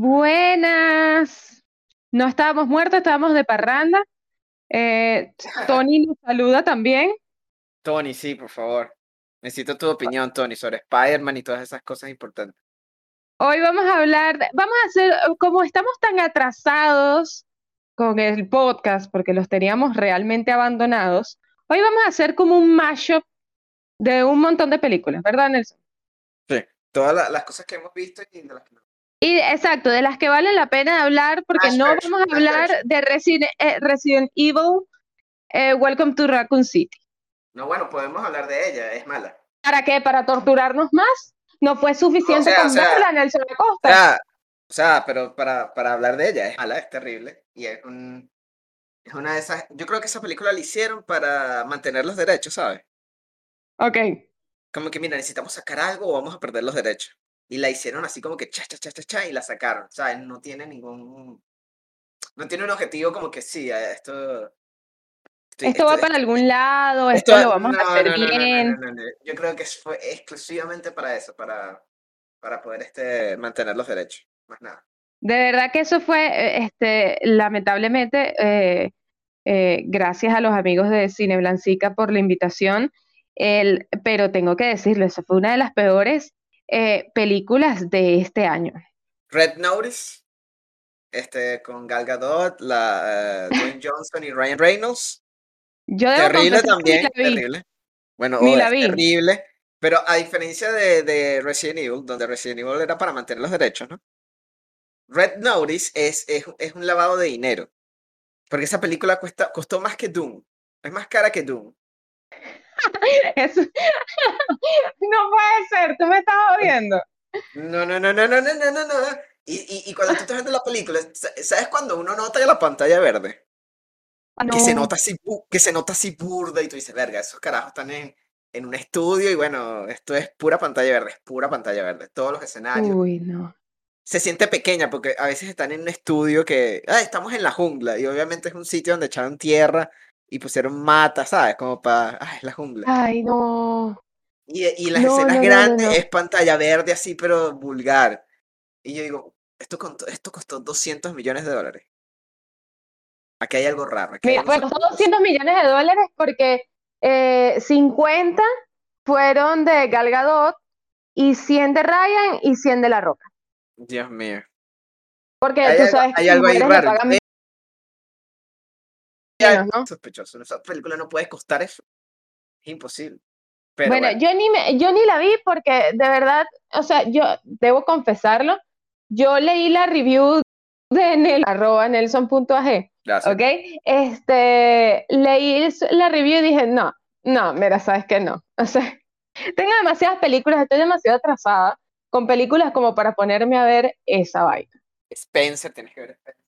Buenas. No estábamos muertos, estábamos de parranda. Eh, Tony nos saluda también. Tony, sí, por favor. Necesito tu opinión, Tony, sobre Spider-Man y todas esas cosas importantes. Hoy vamos a hablar, vamos a hacer, como estamos tan atrasados con el podcast, porque los teníamos realmente abandonados, hoy vamos a hacer como un mashup de un montón de películas, ¿verdad, Nelson? Sí, todas las cosas que hemos visto y de las que no. Y exacto, de las que valen la pena hablar, porque no vamos a hablar de Resident, eh, Resident Evil, eh, Welcome to Raccoon City. No, bueno, podemos hablar de ella, es mala. ¿Para qué? ¿Para torturarnos más? No fue suficiente con verla, Nelson Acosta. O sea, o sea, pero para, para hablar de ella, es mala, es terrible. Y es un. Es una de esas. Yo creo que esa película la hicieron para mantener los derechos, ¿sabes? Ok. Como que, mira, necesitamos sacar algo o vamos a perder los derechos y la hicieron así como que cha, cha, cha, cha, cha, y la sacaron, ¿sabes? No tiene ningún, no tiene un objetivo como que sí, esto... esto, va para algún lado, esto, lo vamos a hacer bien. Yo creo que fue exclusivamente para eso, para, para poder este, mantener los derechos, más nada. De verdad que eso fue, eh, este, lamentablemente, eh, eh, gracias a los amigos de Cine Blancica por la invitación, el, pero tengo que decirlo, eso fue una de las peores eh, películas de este año. Red Notice, este, con Gal Gadot, la, uh, Dwayne Johnson y Ryan Reynolds. Yo terrible también, terrible. Bueno, terrible. Pero a diferencia de, de, Resident Evil, donde Resident Evil era para mantener los derechos, ¿no? Red Notice es, es, es un lavado de dinero. Porque esa película cuesta, costó más que Doom. Es más cara que Doom. No puede ser, tú me estás odiando. No, no, no, no, no, no, no, no. Y, y, y cuando tú estás viendo la película, ¿sabes cuando uno nota la pantalla verde? Ah, que, se nota así, que se nota así burda y tú dices, verga, esos carajos están en, en un estudio y bueno, esto es pura pantalla verde, es pura pantalla verde, todos los escenarios. Uy, no. Se siente pequeña porque a veces están en un estudio que, ah, estamos en la jungla y obviamente es un sitio donde echaron tierra y pusieron mata, ¿sabes? Como para, ay, la jungla. Ay, no. Y, y las escenas grandes es pantalla verde así, pero vulgar. Y yo digo, esto, esto costó 200 millones de dólares. Aquí hay algo raro. Mira, pues costó 200 millones de dólares porque eh, 50 fueron de Gal Gadot y 100 de Ryan y 100 de La Roca. Dios mío. Porque tú sabes que hay algo ahí raro sospechoso. Esa película no puede costar eso. Es imposible. bueno, Yo, ni me, yo ni la vi porque de verdad, o sea, yo debo confesarlo, yo leí la review de Nel, arroba nelson.ag. ¿Ok? Este, leí la review y dije, no, no, mira, sabes que no. O sea, tengo demasiadas películas, estoy demasiado atrasada con películas como para ponerme a ver esa vaina. Spencer, tienes que ver Spencer.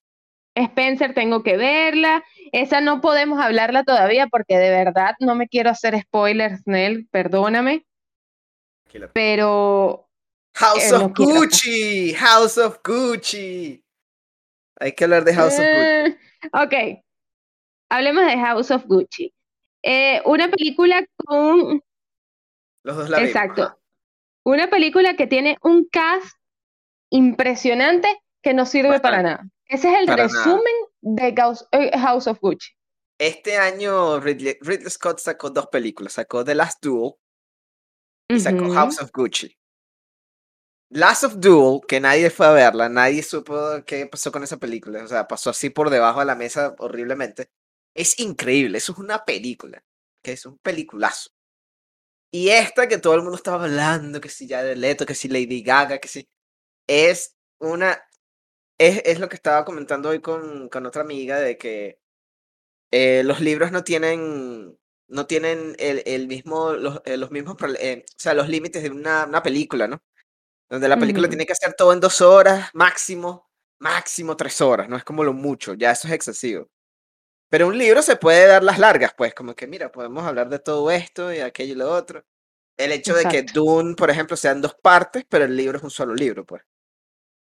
Spencer tengo que verla. Esa no podemos hablarla todavía porque de verdad no me quiero hacer spoilers, Nel, perdóname. Pero. House of Gucci, House of Gucci. Hay que hablar de House of Gucci. Eh, ok. Hablemos de House of Gucci. Eh, una película con. Los dos la Exacto. Una película que tiene un cast impresionante que no sirve para nada. Ese es el resumen de eh, House of Gucci. Este año Ridley, Scott sacó dos películas. Sacó The Last Duel y sacó House of Gucci. Last of Duel, que nadie fue a verla, nadie supo qué pasó con esa película. O sea, pasó así por debajo de la mesa horriblemente. Es increíble, eso es una película, que es un peliculazo. Y esta que todo el mundo estaba hablando, que si ya de Leto, que si Lady Gaga, que si. Es una es, es, lo que estaba comentando hoy con, con otra amiga de que eh, los libros no tienen no tienen el, el mismo los, eh, los mismos eh, o sea los límites de una, una película no donde la película tiene que hacer todo en dos horas máximo máximo tres horas no es como lo mucho ya eso es excesivo. Pero un libro se puede dar las largas pues como que mira podemos hablar de todo esto y aquello y lo otro el hecho de que Dune por ejemplo sean dos partes pero el libro es un solo libro pues.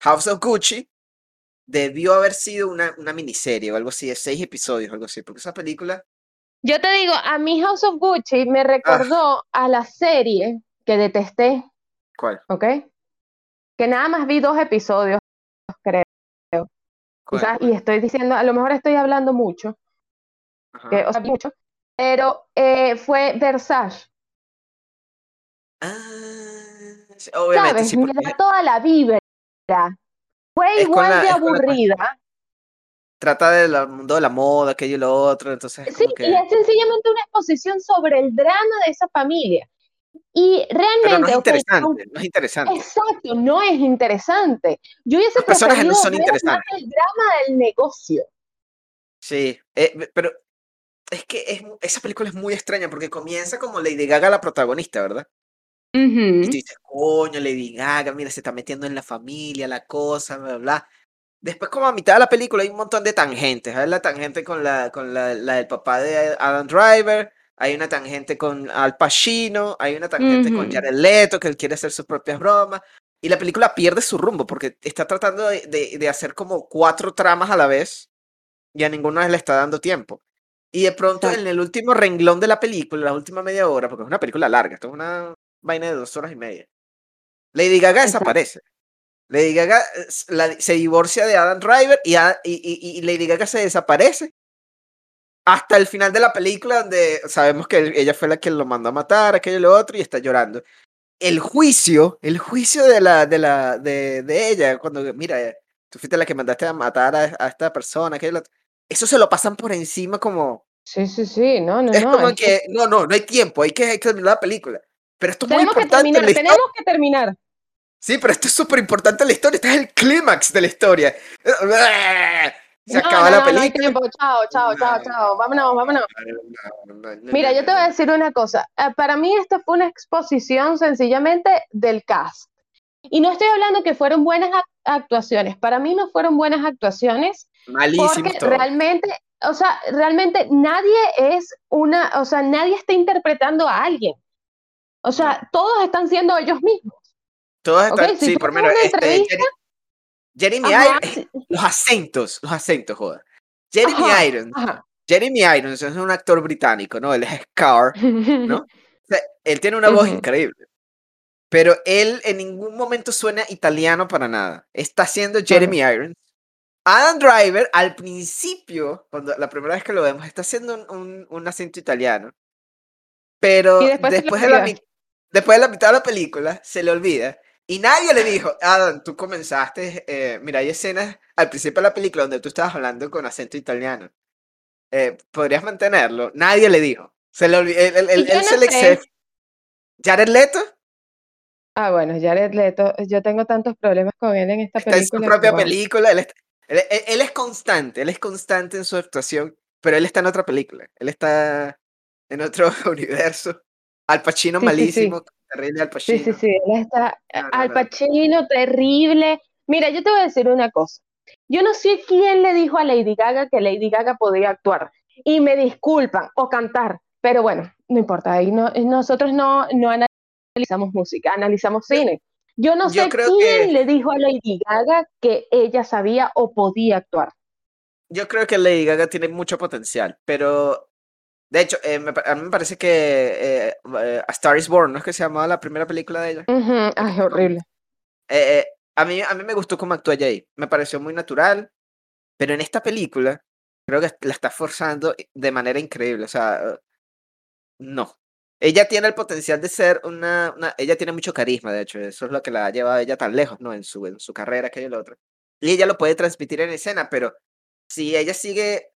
House of Gucci debió haber sido una, una miniserie o algo así, de seis episodios algo así, porque esa película... Yo te digo, a mi House of Gucci me recordó a la serie que detesté. ¿Cuál? ¿Ok? Que nada más vi dos episodios, creo. y estoy diciendo, a lo mejor estoy hablando mucho, o sea, mucho, pero eh, fue Versace. Ah, obviamente. ¿Sabes? Me da toda la vibra. Fue igual de aburrida. Trata del mundo de la moda, aquello y lo otro, entonces. Sí, y es sencillamente una exposición sobre el drama de esa familia. Y realmente. no es interesante, no es interesante. Exacto, no es interesante. Yo hubiese Los no son interesantes. el drama del negocio. Sí, eh, pero es que es, esa película es muy extraña porque comienza como Lady Gaga la protagonista, ¿verdad? Y tú dices, coño, Lady Gaga, mira, se está metiendo en la familia, la cosa, bla, bla. Después, como a mitad de la película, hay un montón de tangentes. Hay la tangente con la, con la, la del papá de Adam Driver, hay una tangente con Al Pacino, hay una tangente con Jared Leto, que él quiere hacer sus propias bromas. Y la película pierde su rumbo porque está tratando de, de, hacer como cuatro tramas a la vez y a ninguna le está dando tiempo. Y de pronto, en el último renglón de la película, la última media hora, porque es una película larga, esto es una vaina de dos horas y media, Lady Gaga desaparece. Lady Gaga se divorcia de Adam Driver y, y, y, Lady Gaga se desaparece hasta el final de la película donde sabemos que ella fue la que lo mandó a matar, aquello y lo otro, y está llorando. El juicio, el juicio de la, de la, de, de ella, cuando, mira, tú fuiste la que mandaste a matar a, esta persona, aquello, eso se lo pasan por encima como... Sí, sí, sí, no, no, es no. Como que, no, no, no hay tiempo, hay que, hay que terminar la película. Pero esto es muy importante. Que terminar, tenemos que terminar. Sí, pero esto es súper importante en la historia, este es el clímax de la historia. Se acaba la película. No hay tiempo. Chao, chao, chao, chao. Vámonos, vámonos. Mira, yo te voy a decir una cosa. Eh, para mí esta fue una exposición sencillamente del cast. Y no estoy hablando que fueron buenas actuaciones. Para mí no fueron buenas actuaciones. Malísimo. Porque realmente, o sea, realmente nadie es una, o sea, nadie está interpretando a alguien. O sea, todos están siendo ellos mismos. Todos están, sí, por menos. Este, Jeremy Irons, los acentos, los acentos, joder. Jeremy Irons, Jeremy Irons es un actor británico, ¿no? Él es Scar, ¿no? él tiene una voz increíble. Pero él en ningún momento suena italiano para nada. Está haciendo Jeremy Irons. Adam Driver, al principio, cuando la primera vez que lo vemos, está haciendo un, un, acento italiano. Pero después, después de la, después de la mitad de la película, se le olvida y nadie le dijo, Adam, tú comenzaste, eh, mira, hay escenas al principio de la película donde tú estabas hablando con acento italiano. Eh, ¿Podrías mantenerlo? Nadie le dijo. Se le olvidó, él, se le ¿Jared Leto? Ah, bueno, Jared Leto, yo tengo tantos problemas con él en esta película. en su propia película, él, él, es constante, él es constante en su actuación, pero él está en otra película, él está en otro universo. Al Pacino malísimo, terrible Al Pacino. Sí, sí, sí, él está Al Pacino terrible. Mira, yo te voy a decir una cosa. Yo no sé quién le dijo a Lady Gaga que Lady Gaga podía actuar. Y me disculpan, o cantar. Pero bueno, no importa. Ahí no, nosotros no, no analizamos música, analizamos cine. Yo no sé quién le dijo a Lady Gaga que ella sabía o podía actuar. Yo creo que Lady Gaga tiene mucho potencial, pero de hecho, eh, a mí me parece que eh, eh, A Star is Born, ¿no es que se llamaba la primera película de ella? Ay, horrible. a, mí, a mí me gustó cómo actúa Jay. Me pareció muy natural. Pero en esta película, creo que la está forzando de manera increíble. O sea, no. Ella tiene el potencial de ser una, una, Ella tiene mucho carisma, de hecho. Eso es lo que la ha llevado a ella tan lejos, ¿no? En su, en su carrera, que el otro. Y ella lo puede transmitir en escena, pero si ella sigue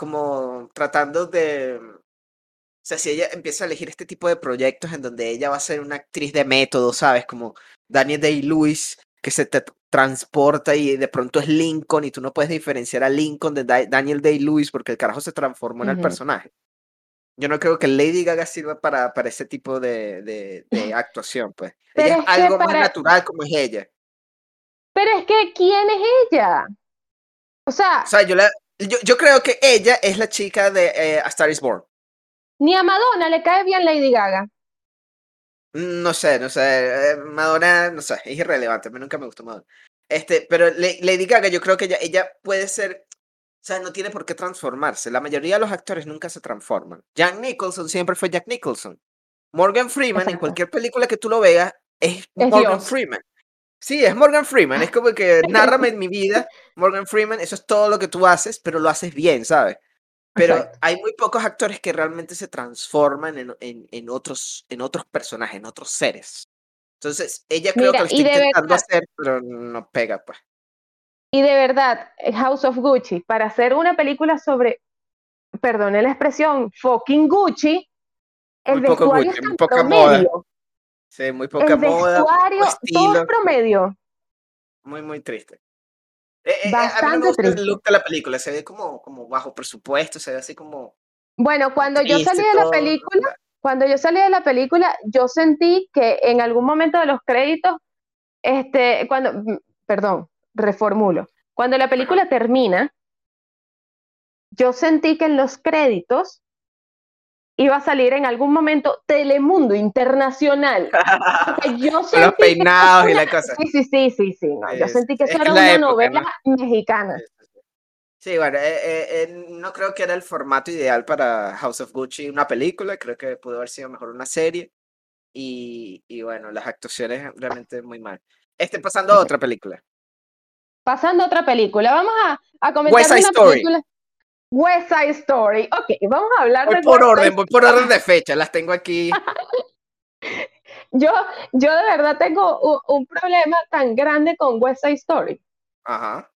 como tratando de... O sea, si ella empieza a elegir este tipo de proyectos en donde ella va a ser una actriz de método, ¿sabes? Como Daniel Day-Lewis, que se te transporta y de pronto es Lincoln y tú no puedes diferenciar a Lincoln de Daniel Day-Lewis porque el carajo se transformó en el personaje. Yo no creo que Lady Gaga sirva para, para ese tipo de, de, de actuación, pues. ella es, algo más natural como es ella. Pero es que, ¿quién es ella? O sea, o sea yo, la, yo, yo creo que ella es la chica de eh, A Star is Born. Ni a Madonna le cae bien Lady Gaga. No sé, no sé. Eh, Madonna, no sé, es irrelevante. A mí nunca me gustó Madonna. Este, pero Lady Gaga, yo creo que ella, ella puede ser. O sea, no tiene por qué transformarse. La mayoría de los actores nunca se transforman. Jack Nicholson siempre fue Jack Nicholson. Morgan Freeman, en cualquier película que tú lo veas, es, Morgan Freeman. Sí, es Morgan Freeman, es como que nárrame mi vida, Morgan Freeman, eso es todo lo que tú haces, pero lo haces bien, ¿sabes? Pero hay muy pocos actores que realmente se transforman en, en, en, otros, en otros personajes, en otros seres. Entonces, ella creo que lo está intentando hacer, pero no pega, pues. Y de verdad, House of Gucci, para hacer una película sobre, perdone la expresión, fucking Gucci, el vestuario Gucci, es promedio. Sí, muy poca el moda. Vestuario, todo es promedio. Muy, muy triste. Eh, eh, Bastante a mí me gusta el look de la película, se ve como, como bajo presupuesto, se ve así como. Bueno, cuando yo salí de la película, cuando yo salí de la película, yo sentí que en algún momento de los créditos, este, cuando, mm, perdón, reformulo, cuando la película termina, yo sentí que en los créditos iba a salir en algún momento Telemundo Internacional. yo sentí los peinados y la cosa. Sí, sí, sí, sí, sí. yo sentí que eso era una novela mexicana. Sí, bueno, eh, eh, eh, no creo que era el formato ideal para House of Gucci, una película, creo que pudo haber sido mejor una serie. Y, y bueno, las actuaciones realmente muy mal. Este pasando a otra película. Pasando a otra película, vamos a, a comentar West Side Story. película. West Side Story. Ok, vamos a hablar voy de. Por orden, voy por orden de fecha, las tengo aquí. yo, yo de verdad tengo un, un, problema tan grande con West Side Story. Ajá.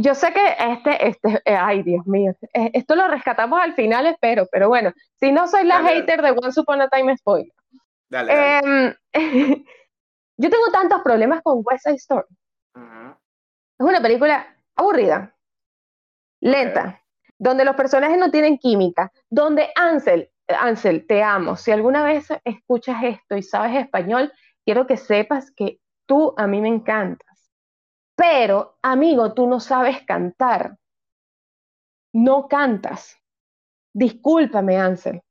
Yo sé que este, este, eh, ay Dios mío, eh, esto lo rescatamos al final, espero, pero bueno, si no soy la hater de Once Upon a Time Spoiler. Dale, dale. Em, yo tengo tantos problemas con West Side Story. Es una película aburrida, lenta, donde los personajes no tienen química, donde Ansel, Ansel, te amo. Si alguna vez escuchas esto y sabes español, quiero que sepas que tú a mí me encanta pero, amigo, tú no sabes cantar. No cantas. Discúlpame, Ansel.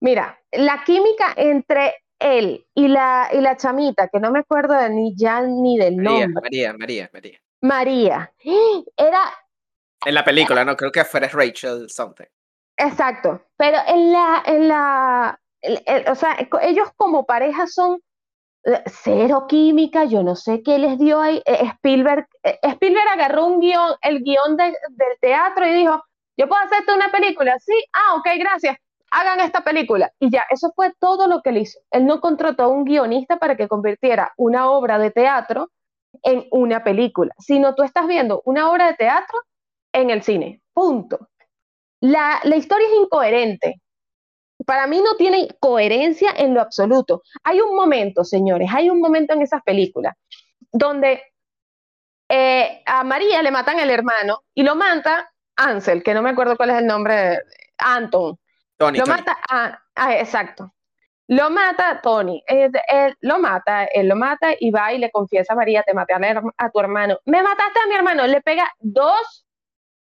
Mira, la química entre él y la, y la chamita, que no me acuerdo de ni ya ni del nombre. María, María, María. María. Era. En la película, no creo que fuera Rachel something. Exacto. Pero en la, en la, o sea, ellos como pareja son cero química, yo no sé qué les dio ahí. Eh, Spielberg, eh, Spielberg agarró un guion, el guion del teatro y dijo, yo puedo hacerte una película, sí, ah, ok, gracias, hagan esta película. Y ya, eso fue todo lo que él hizo. Él no contrató a un guionista para que convirtiera una obra de teatro en una película, sino tú estás viendo una obra de teatro en el cine, punto. La, la historia es incoherente, para mí no tiene coherencia en lo absoluto. Hay un momento, señores, hay un momento en esas películas donde eh, a María le matan el hermano y lo mata Ansel, que no me acuerdo cuál es el nombre, Anton. Tony. Lo mata, ah, exacto. Lo mata Tony, él, lo mata, él lo mata y va y le confiesa a María, te maté a, a tu hermano. Me mataste a mi hermano, le pega dos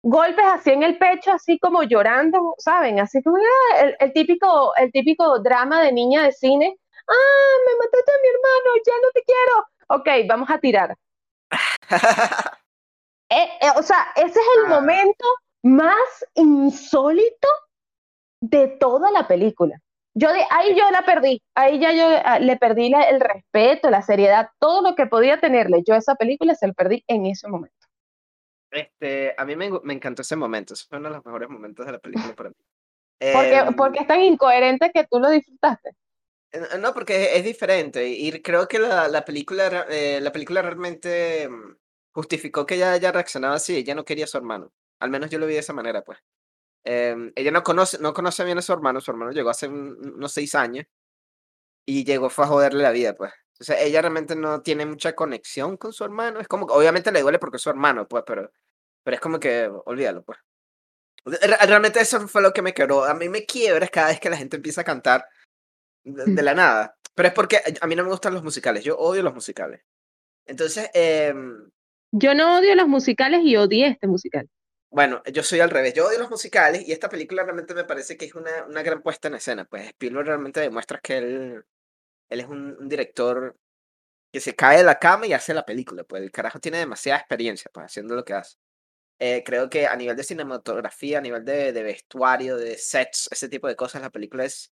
golpes así en el pecho, así como llorando, ¿saben? Así como ah, el, típico, el típico drama de niña de cine. Ah, me mataste a mi hermano, ya no te quiero. Ok, vamos a tirar. Eh, eh, o sea, ese es el ah. momento más insólito de toda la película. Yo de, ahí yo la perdí, ahí ya yo ah, le perdí el respeto, la seriedad, todo lo que podía tenerle yo esa película se lo perdí en ese momento. Este, a mí me, me encantó ese momento, fue uno de los mejores momentos de la película para mí. porque, em, porque es tan incoherente que tú lo disfrutaste. No, porque es diferente y creo que la, la película, eh, la película realmente mm, justificó que ella haya reaccionado así, ella no quería a su hermano, al menos yo lo vi de esa manera, pues. Em, ella no conoce, no conoce bien a su hermano, su hermano llegó hace unos seis años y llegó fue a joderle la vida, pues. O sea, ella realmente no tiene mucha conexión con su hermano. Es como, obviamente le duele porque es su hermano, pues, pero, pero es como que, olvídalo, pues. Realmente eso fue lo que me quebró. A mí me quiebra cada vez que la gente empieza a cantar de, la nada. Pero es porque a mí no me gustan los musicales. Yo odio los musicales. Entonces, eh, yo no odio los musicales y odié este musical. Bueno, yo soy al revés. Yo odio los musicales y esta película realmente me parece que es una, una gran puesta en escena. Pues Spielberg realmente demuestra que él él es un, director que se cae de la cama y hace la película, pues el carajo tiene demasiada experiencia pues, haciendo lo que hace. Eh, creo que a nivel de cinematografía, a nivel de, de, vestuario, de sets, ese tipo de cosas, la película es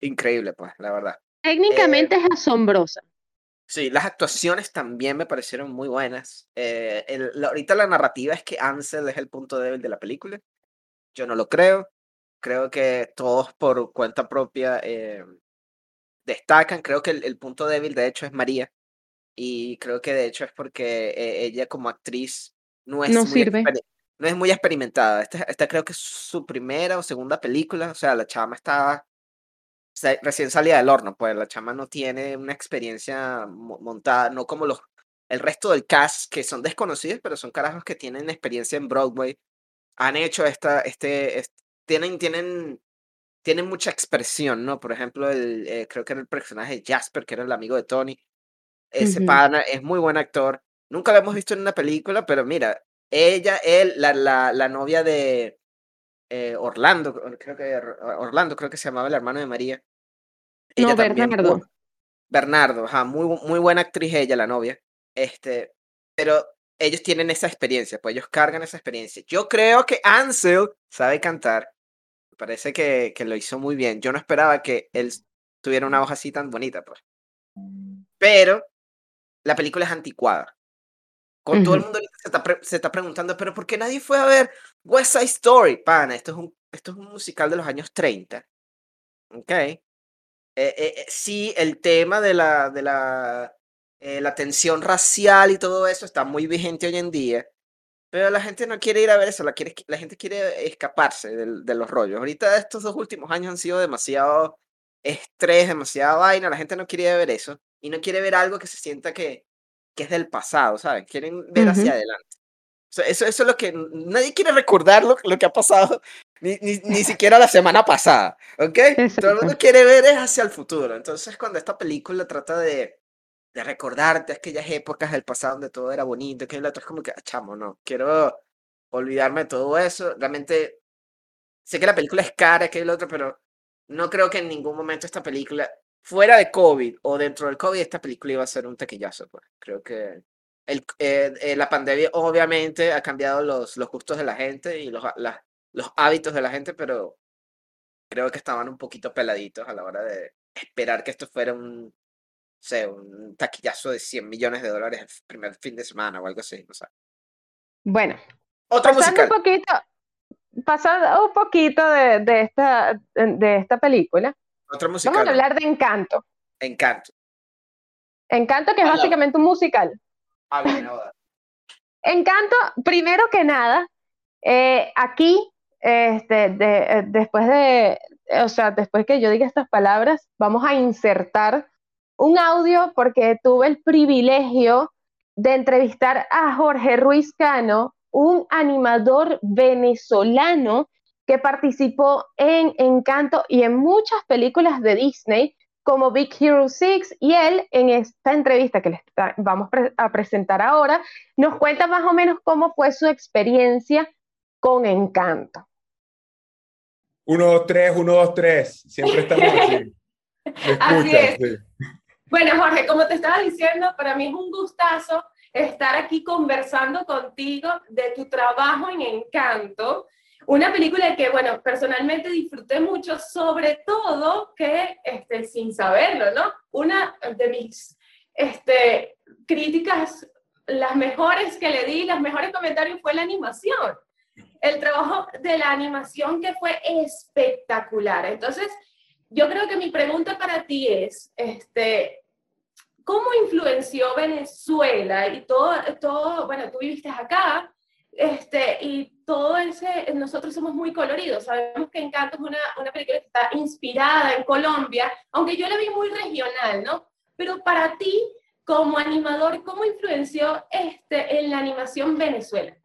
increíble, pues, la verdad. Técnicamente eh, es asombrosa. Sí, las actuaciones también me parecieron muy buenas. Eh, ahorita la narrativa es que Ansel es el punto débil de la película. Yo no lo creo. Creo que todos por cuenta propia eh, destacan. Creo que el, punto débil, de hecho, es María. Y creo que de hecho es porque eh, ella como actriz no es, muy sirve. no es muy experimentada. Esta, esta creo que es su primera o segunda película. O sea, la chama está recién salida del horno, pues la chama no tiene una experiencia montada, no como los el resto del cast que son desconocidos, pero son carajos que tienen experiencia en Broadway, han hecho esta, este, tienen, tienen, tienen mucha expresión, ¿no? Por ejemplo, el, eh, creo que era el personaje Jasper, que era el amigo de Tony. Ese pana es muy buen actor. Nunca lo hemos visto en una película, pero mira, ella, él, la, la, la novia de, eh, Orlando, creo que Orlando, creo que se llamaba el hermano de María. no, Bernardo. Bernardo, ajá, muy, muy buena actriz ella, la novia. Este, pero ellos tienen esa experiencia, pues ellos cargan esa experiencia. Yo creo que Ansel sabe cantar. Parece que, que lo hizo muy bien. Yo no esperaba que él tuviera una voz así tan bonita, pues. Pero la película es anticuada. Con todo el mundo se está, se está, preguntando, pero ¿por qué nadie fue a ver West Side Story? Pana, esto es un, esto es un musical de los años 30. Ok. Eh, eh, eh, sí, el tema de la, de la, la tensión racial y todo eso está muy vigente hoy en día. Pero la gente no quiere ir a ver eso, la, quiere, la gente quiere escaparse de, de los rollos. Ahorita estos dos últimos años han sido demasiado estrés, demasiada vaina, la gente no quiere ver eso y no quiere ver algo que se sienta que, que es del pasado, ¿sabes? Quieren ver hacia adelante. eso, eso es lo que nadie quiere recordar lo, lo que ha pasado, ni, ni, ni, siquiera la semana pasada, ¿ok? Todo el mundo quiere ver es hacia el futuro. Entonces, cuando esta película trata de, de recordarte aquellas épocas del pasado donde todo era bonito, que el otro es como que, ah, chamo, no, quiero olvidarme de todo eso. Realmente, sé que la película es cara, que el otro, pero no creo que en ningún momento esta película fuera de COVID o dentro del COVID, esta película iba a ser un tequillazo. Pues. Creo que eh, eh, la pandemia obviamente ha cambiado los, los gustos de la gente y los, los hábitos de la gente, pero creo que estaban un poquito peladitos a la hora de esperar que esto fuera un, sé, un taquillazo de 100 millones de dólares el primer fin de semana o algo así, no sé. Bueno, Otra pasando un poquito, pasando un poquito de, de, esta, de esta película, Vamos a hablar de Encanto. Encanto. Encanto, que es básicamente un musical. Ah, Encanto, primero que nada, eh, aquí, este, eh, después de, o sea, después que yo diga estas palabras, vamos a insertar un audio porque tuve el privilegio de entrevistar a Jorge Ruiz Cano, un animador venezolano que participó en Encanto y en muchas películas de Disney como Big Hero 6 y él en esta entrevista que les vamos a presentar ahora nos cuenta más o menos cómo fue su experiencia con Encanto. Uno, dos, tres, uno, dos, tres. Siempre estamos así. así es. Bueno, Jorge, como te estaba diciendo, para mí es un gustazo estar aquí conversando contigo de tu trabajo en Encanto una película que, bueno, personalmente disfruté mucho, sobre todo que, este, sin saberlo, ¿no? Una de mis este, críticas, las mejores que le di, los mejores comentarios fue la animación. El trabajo de la animación que fue espectacular. Entonces, yo creo que mi pregunta para ti es, este, ¿cómo influenció Venezuela y todo, todo, bueno, tú viviste acá, este, y todo ese, nosotros somos muy coloridos, sabemos que Encanto es una, una película que está inspirada en Colombia, aunque yo la vi muy regional, ¿no? Pero para ti, como animador, ¿cómo influenció este, en la animación Venezuela?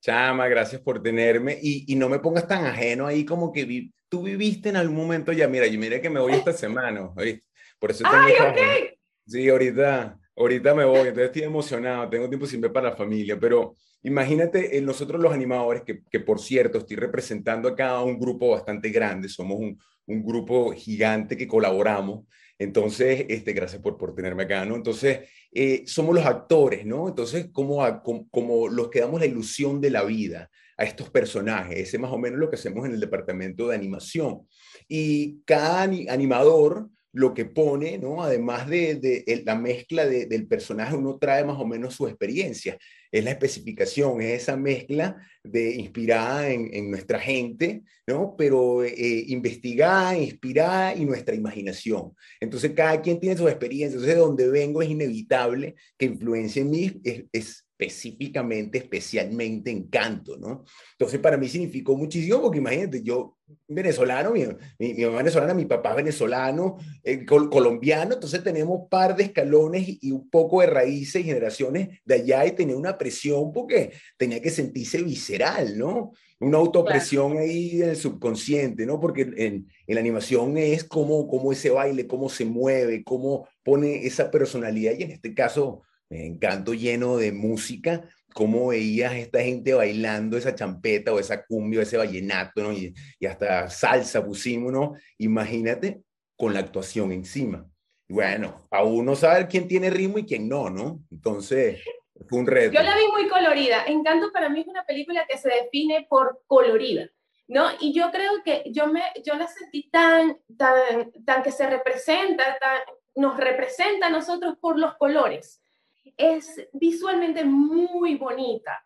Chama, gracias por tenerme y, y no me pongas tan ajeno ahí como que vi, tú viviste en algún momento ya, mira, yo mira que me voy esta semana, ¿oíste? Por eso ¡Ay, ok! Sí, ahorita, ahorita me voy, entonces estoy emocionado, tengo tiempo sin ver para la familia, pero imagínate en nosotros los animadores, que, que por cierto estoy representando acá a un grupo bastante grande, somos un, un grupo gigante que colaboramos, entonces, este, gracias por, por tenerme acá, ¿no? Entonces, eh, somos los actores, ¿no? Entonces, como, como, como los que damos la ilusión de la vida a estos personajes, ese es más o menos lo que hacemos en el departamento de animación. Y cada animador lo que pone, ¿no? Además de, la mezcla del personaje, uno trae más o menos su experiencia. Es la especificación, es esa mezcla de inspirada en, nuestra gente, ¿no? Pero eh, investigada, inspirada y nuestra imaginación. Entonces, cada quien tiene su experiencia. Entonces, de donde vengo es inevitable que influencia en mí es específicamente, especialmente Encanto, ¿no? Entonces para mí significó muchísimo porque imagínate, yo venezolano, mi, mi, mamá venezolana, mi papá venezolano, eh, colombiano, entonces tenemos par de escalones y, un poco de raíces y generaciones de allá y tenía una presión porque tenía que sentirse visceral, ¿no? Una autopresión ahí en el subconsciente, ¿no? Porque en, en la animación es como, como ese baile, cómo se mueve, cómo pone esa personalidad y en este caso encanto lleno de música, cómo veías a esta gente bailando esa champeta o esa cumbia ese vallenato, ¿no? Y, hasta salsa pusimos, ¿no? Imagínate con la actuación encima. bueno, a uno saber quién tiene ritmo y quién no, ¿no? Entonces, fue un reto. Yo la vi muy colorida. Encanto para mí es una película que se define por colorida. ¿No? Y yo creo que yo, me, yo la sentí tan, tan, tan que se representa, tan, nos representa a nosotros por los colores es visualmente muy bonita.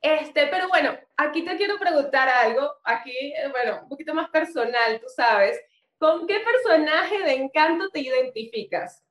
Este, pero bueno, aquí te quiero preguntar algo, aquí, eh, bueno, un poquito más personal, tú sabes. ¿Con qué personaje de encanto te identificas?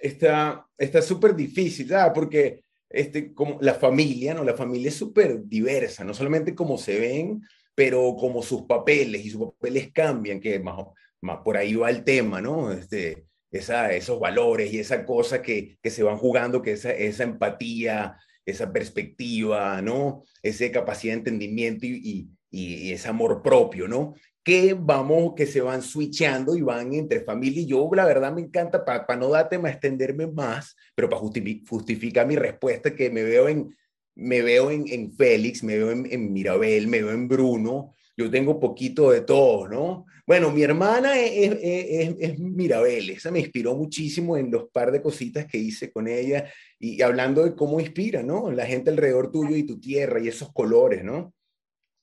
Está súper difícil, ¿sabes? Porque este, como la familia, ¿no? La familia es súper diversa, no solamente como se ven, pero como sus papeles y sus papeles cambian, que más, más por ahí va el tema, ¿no? Este, esa, esos valores y esa cosa que, que se van jugando, que esa, esa empatía, esa perspectiva, ¿no? Esa capacidad de entendimiento y, y, ese amor propio, ¿no? Que vamos, que se van switchando y van entre familia y yo, la verdad me encanta, para no darte más, extenderme más, pero para justificar mi respuesta, que me veo en, me veo en, en Félix, me veo en, en Mirabel, me veo en Bruno, yo tengo poquito de todo, ¿no? Bueno, mi hermana es, es, es, Mirabel, esa me inspiró muchísimo en los par de cositas que hice con ella y, hablando de cómo inspira, ¿no? La gente alrededor tuyo y tu tierra y esos colores, ¿no?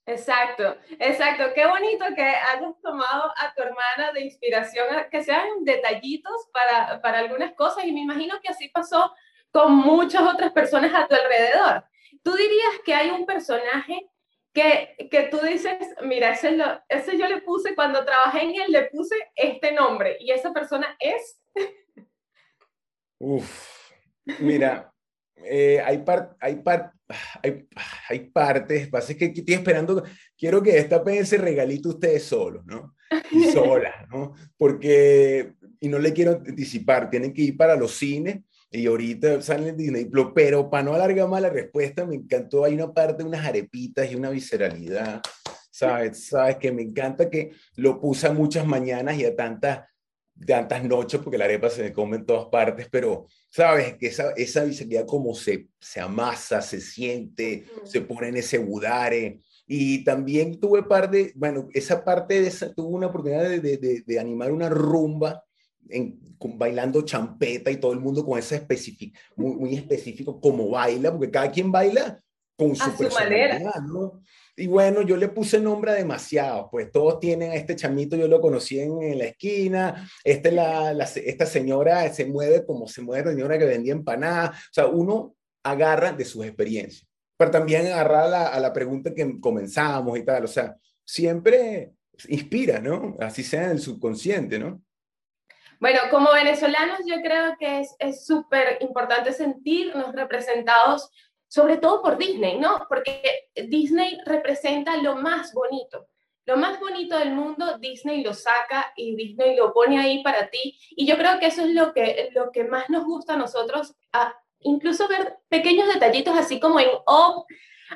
Exacto, exacto. Qué bonito que hayas tomado a tu hermana de inspiración, que sean detallitos para, para algunas cosas y me imagino que así pasó con muchas otras personas a tu alrededor. ¿Tú dirías que hay un personaje que, que tú dices, mira, ese, lo, ese yo le puse, cuando trabajé en él, le puse este nombre y esa persona es... Uf, mira, eh, hay, par, hay, par, hay, hay, partes, pasa es que estoy esperando, quiero que esta ese regalito ustedes solos, ¿no? Y solas, ¿no? Porque, y no le quiero anticipar, tienen que ir para los cines y ahorita sale en Disney pero para no alargar más la respuesta, me encantó, hay una parte de unas arepitas y una visceralidad, ¿sabes? ¿Sabes? Que me encanta que lo puse a muchas mañanas y a tantas, tantas noches, porque la arepa se me come en todas partes, pero, ¿sabes? Que esa, esa visceralidad como se, se amasa, se siente, se pone en ese budare. Y también tuve parte, bueno, esa parte de esa, tuve una oportunidad de, de, de animar una rumba bailando champeta y todo el mundo con ese específico, muy, muy, específico como baila, porque cada quien baila con su, personalidad, ¿no? Y bueno, yo le puse nombre a demasiado, pues todos tienen a este chamito, yo lo conocí en, la esquina, este, la, esta señora se mueve como se mueve la señora que vendía empanadas, o sea, uno agarra de sus experiencias, pero también agarrar a la pregunta que comenzamos y tal, o sea, siempre inspira, ¿no? Así sea en el subconsciente, ¿no? Bueno, como venezolanos yo creo que es súper importante sentirnos representados, sobre todo por Disney, ¿no? Porque Disney representa lo más bonito. Lo más bonito del mundo, Disney lo saca y Disney lo pone ahí para ti. Y yo creo que eso es lo que, lo que más nos gusta a nosotros, a incluso ver pequeños detallitos así como en Op,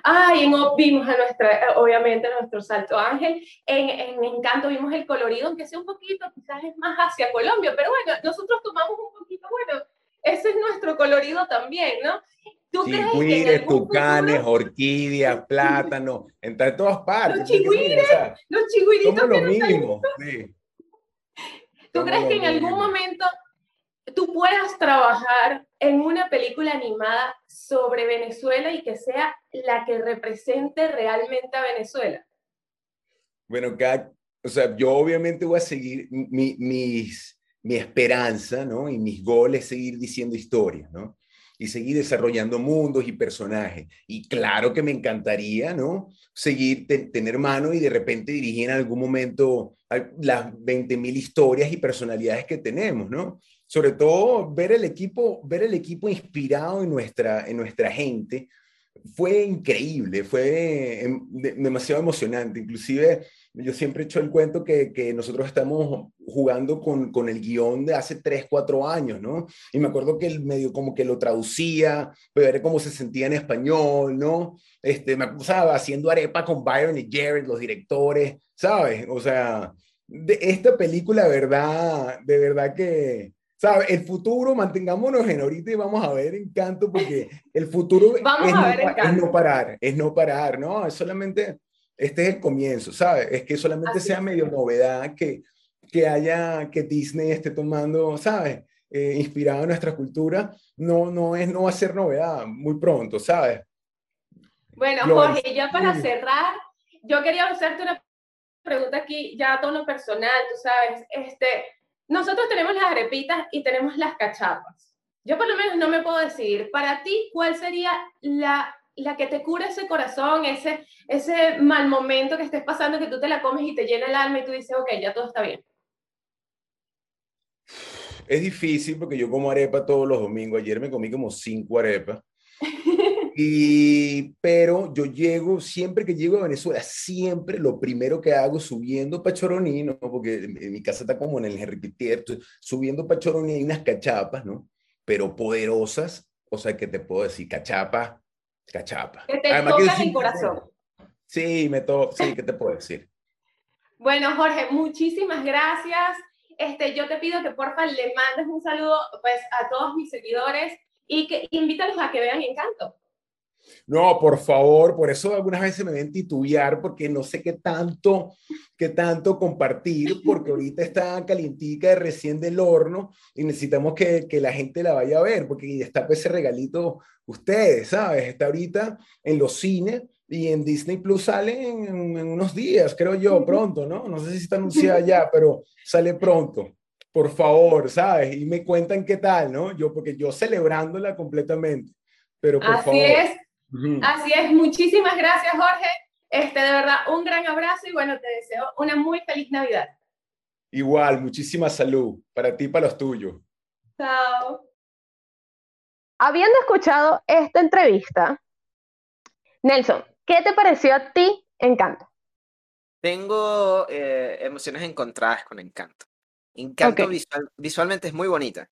Ay, en Op vimos a nuestra, obviamente, a nuestro Salto Ángel. En, en, Encanto vimos el colorido, aunque sea un poquito, quizás es más hacia Colombia, pero bueno, nosotros tomamos un poquito, bueno, ese es nuestro colorido también, ¿no? ¿Tú chigüires, tucanes, orquídeas, plátanos, entre todas partes. Los chigüires, los chigüiritos. Somos lo mismo, sí. ¿Tú crees que en algún momento tú puedas trabajar en una película animada sobre Venezuela y que sea la que represente realmente a Venezuela? Bueno, cada, o sea, yo obviamente voy a seguir mi, mis, mi esperanza, ¿no? Y mis goles, seguir diciendo historias, ¿no? Y seguir desarrollando mundos y personajes. Y claro que me encantaría, ¿no? Seguir, tener mano y de repente dirigir en algún momento las 20.000 historias y personalidades que tenemos, ¿no? Sobre todo ver el equipo, ver el equipo inspirado en nuestra, en nuestra gente, fue increíble, fue em, demasiado emocionante. Inclusive yo siempre he hecho el cuento que, que nosotros estamos jugando con, con, el guion de hace 3, 4 años, ¿no? Y me acuerdo que el medio como que lo traducía, ver cómo se sentía en español, ¿no? Este, me acusaba haciendo arepa con Byron y Jared, los directores, ¿sabes? O sea, de esta película, verdad, de verdad que, ¿sabes? El futuro, mantengámonos en ahorita y vamos a ver Encanto, porque el futuro vamos es, a ver no, es no parar, es no parar, ¿no? Es solamente este es el comienzo, ¿sabes? Es que solamente sea medio novedad que, que haya, que Disney esté tomando, ¿sabes? Eh, inspirado en nuestra cultura, no, no, es, no va a ser novedad muy pronto, ¿sabes? Bueno, Jorge, ya para cerrar, yo quería hacerte una pregunta aquí, ya a tono personal, tú sabes, este, nosotros tenemos las arepitas y tenemos las cachapas. Yo por lo menos no me puedo decidir, para ti, ¿cuál sería la la que te cura ese corazón, ese, ese mal momento que estés pasando, que tú te la comes y te llena el alma y tú dices, ok, ya todo está bien? Es difícil porque yo como arepa todos los domingos. Ayer me comí como cinco arepas. Y, pero yo llego, siempre que llego a Venezuela, siempre lo primero que hago subiendo para Choroní, ¿no? porque en mi casa está como en el Henry subiendo para Choroní hay unas cachapas, ¿no? Pero poderosas, o sea, que te puedo decir, cachapas Cachapa. Que te toca el corazón. Sí, me to sí, ¿qué te puedo decir? Bueno, Jorge, muchísimas gracias. Este, yo te pido que porfa le mandes un saludo pues, a todos mis seguidores y que invítalos a que vean Encanto. No, por favor, por eso algunas veces me ven titubear porque no sé qué tanto, qué tanto compartir, porque ahorita está calientica recién del horno y necesitamos que, que, la gente la vaya a ver, porque está pues ese regalito ustedes, ¿sabes? Está ahorita en los cines y en Disney Plus sale en, unos días, creo yo, pronto, ¿no? No sé si está anunciada ya, pero sale pronto. Por favor, ¿sabes? Y me cuentan qué tal, ¿no? Yo, porque yo celebrándola completamente. Pero por Así favor. es. Así es. Muchísimas gracias, Jorge. Este, de verdad, un gran abrazo y bueno, te deseo una muy feliz Navidad. Igual, muchísima salud para ti y para los tuyos. Chao. Habiendo escuchado esta entrevista, Nelson, ¿qué te pareció a ti Encanto? Tengo eh, emociones encontradas con Encanto. Encanto visualmente es muy bonita.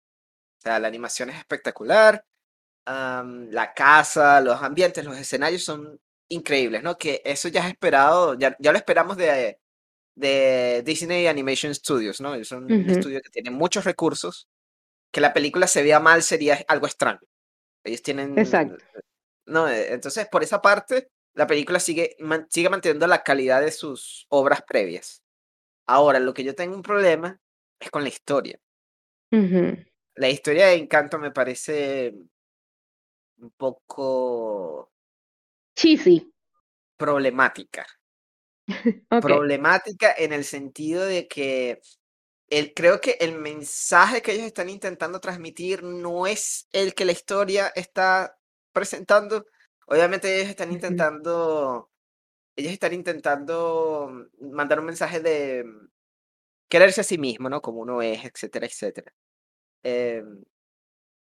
O sea, la animación es espectacular, la casa, los ambientes, los escenarios son increíbles, ¿no? Que eso ya es esperado, ya, ya lo esperamos de, de Disney Animation Studios, ¿no? Es un estudio que tiene muchos recursos. Que la película se vea mal sería algo extraño. Ellos tienen... Exacto. No, eh, entonces, por esa parte, la película sigue, sigue manteniendo la calidad de sus obras previas. Ahora, lo que yo tengo un problema es con la historia. La historia de Encanto me parece un poco... Cheesy. Problemática. Problemática en el sentido de que el, creo que el mensaje que ellos están intentando transmitir no es el que la historia está presentando. Obviamente ellos están intentando, ellos están intentando mandar un mensaje de quererse a sí mismo, ¿no? Como uno es, etcétera, etcétera. Em,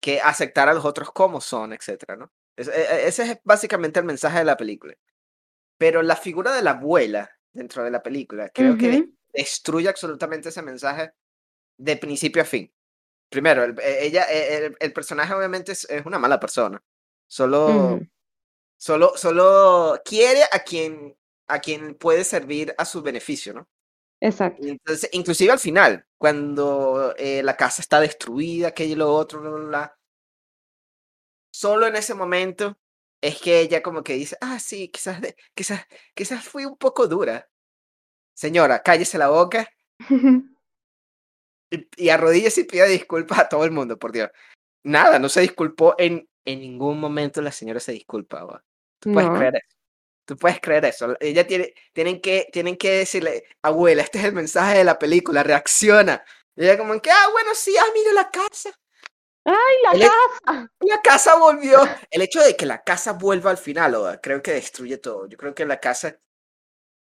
que aceptar a los otros como son, etcétera, ¿no? E, e, ese es básicamente el mensaje de la película. Pero la figura de la abuela dentro de la película, creo que destruye absolutamente ese mensaje de principio a fin. Primero, el, e, ella, el, personaje obviamente es, una mala persona. Solo, solo, solo quiere a quien, a quien puede servir a su beneficio, ¿no? Exacto. Entonces, inclusive al final, cuando eh, la casa está destruida, aquello y lo otro, bla, bla, bla, solo en ese momento es que ella como que dice, ah, sí, quizás, quizás, quizás fui un poco dura. Señora, cállese la boca y, y arrodíllese y pida disculpas a todo el mundo, por Dios. Nada, no se disculpó en, en ningún momento la señora se disculpaba. ¿Tú puedes creer eso? Tú puedes creer eso. Ella tiene, tienen, que, tienen que decirle, abuela, este es el mensaje de la película, reacciona. Y ella como que, ah, bueno, sí, ah, mira la casa. ¡Ay, la casa! La casa volvió. El hecho de que la casa vuelva al final, creo que destruye todo. Yo creo que la casa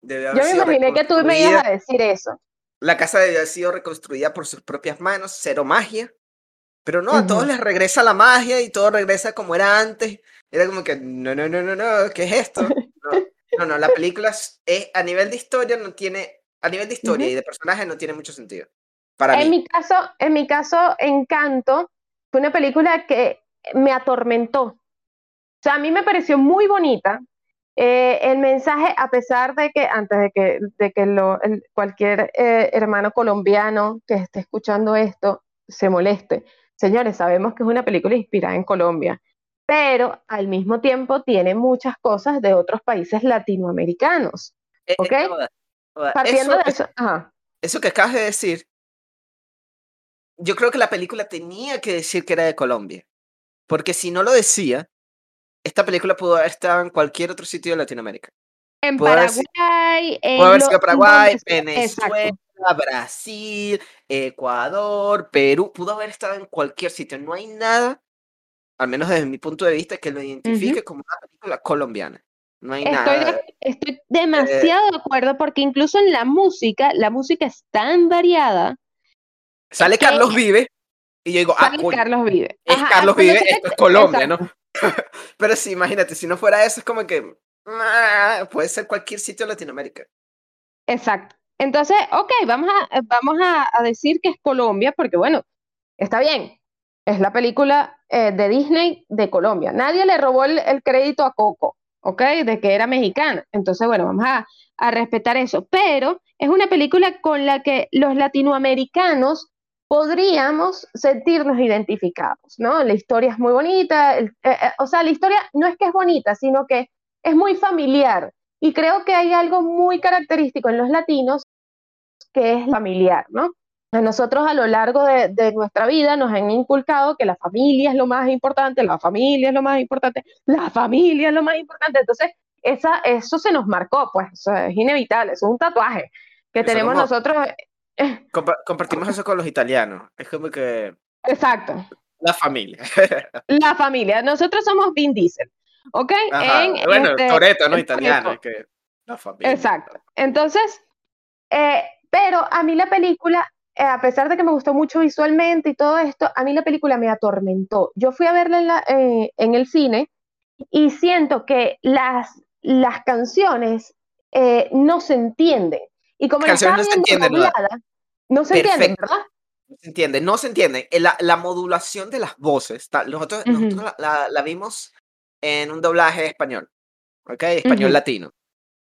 debe haber Yo me imaginé que tú me ibas a decir eso. La casa debe haber sido reconstruida por sus propias manos, cero magia. Pero no, a todos les regresa la magia y todo regresa como era antes. Era como que, no, no, no, no, no, ¿qué es esto? No, no, la película es, a nivel de historia no tiene, a nivel de historia y de personajes no tiene mucho sentido. Para en mi caso, en mi caso, Encanto fue una película que me atormentó. O sea, a mí me pareció muy bonita. Eh, el mensaje, a pesar de que antes de que, de que lo, cualquier eh, hermano colombiano que esté escuchando esto se moleste, señores, sabemos que es una película inspirada en Colombia, pero al mismo tiempo tiene muchas cosas de otros países latinoamericanos. Eh, ¿Ok? Partiendo de eso. Eso que acabas de decir yo creo que la película tenía que decir que era de Colombia. Porque si no lo decía, esta película pudo haber estado en cualquier otro sitio de Latinoamérica. En Paraguay, en pudo haber sido Paraguay, Venezuela, Brasil, Ecuador, Perú, pudo haber estado en cualquier sitio. No hay nada, al menos desde mi punto de vista, que lo identifique como una película colombiana. No hay estoy nada. estoy demasiado de acuerdo porque incluso en la música, la música es tan variada Sale Carlos Vive y yo digo, ah, Carlos Vive. Es Carlos Vive, esto es Colombia, ¿no? Pero sí, imagínate, si no fuera eso, es como que ah, puede ser cualquier sitio de Latinoamérica. Exacto. Entonces, ok, vamos a, vamos a, decir que es Colombia, porque bueno, está bien, es la película eh, de Disney de Colombia. Nadie le robó el, crédito a Coco, ¿ok? De que era mexicana. Entonces, bueno, vamos a, respetar eso. Pero es una película con la que los latinoamericanos podríamos sentirnos identificados, ¿no? La historia es muy bonita, eh, eh, o sea, la historia no es que es bonita, sino que es muy familiar. Y creo que hay algo muy característico en los latinos que es familiar, ¿no? A nosotros a lo largo de, nuestra vida nos han inculcado que la familia es lo más importante, la familia es lo más importante, la familia es lo más importante. Entonces, esa, eso se nos marcó, pues, es inevitable, es un tatuaje que tenemos nosotros compartimos eso con los italianos. Es como que. Exacto. La familia. La familia. Nosotros somos Vin Diesel. ¿Ok? bueno, este, Toreto, no italiano. Es que la familia. Exacto. Entonces, eh, pero a mí la película, eh, a pesar de que me gustó mucho visualmente y todo esto, a mí la película me atormentó. Yo fui a verla en, la, eh, en el cine y siento que las, las canciones no se entienden. Y como no se entiende, no se entiende, ¿verdad? No se entiende, no se entiende. Eh, la, la modulación de las voces, nosotros, nosotros la, la, vimos en un doblaje español, ¿ok? Español latino.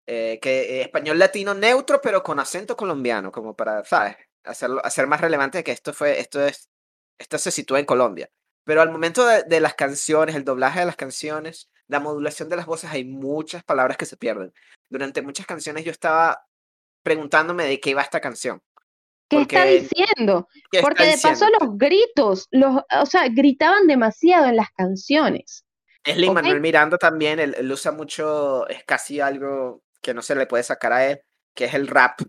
Eh, que, eh, español latino neutro, pero con acento colombiano, como para, ¿sabes? Hacerlo, hacer más relevante que esto fue, esto es, esto se sitúa en Colombia. Pero al momento de, de, las canciones, el doblaje de las canciones, la modulación de las voces, hay muchas palabras que se pierden. Durante muchas canciones yo estaba preguntándome de qué iba esta canción. ¿Qué está diciendo? Porque de paso los gritos, los, o sea, gritaban demasiado en las canciones. Es Lin Manuel Miranda también, él, usa mucho, es casi algo que no se le puede sacar a él, que es el rap.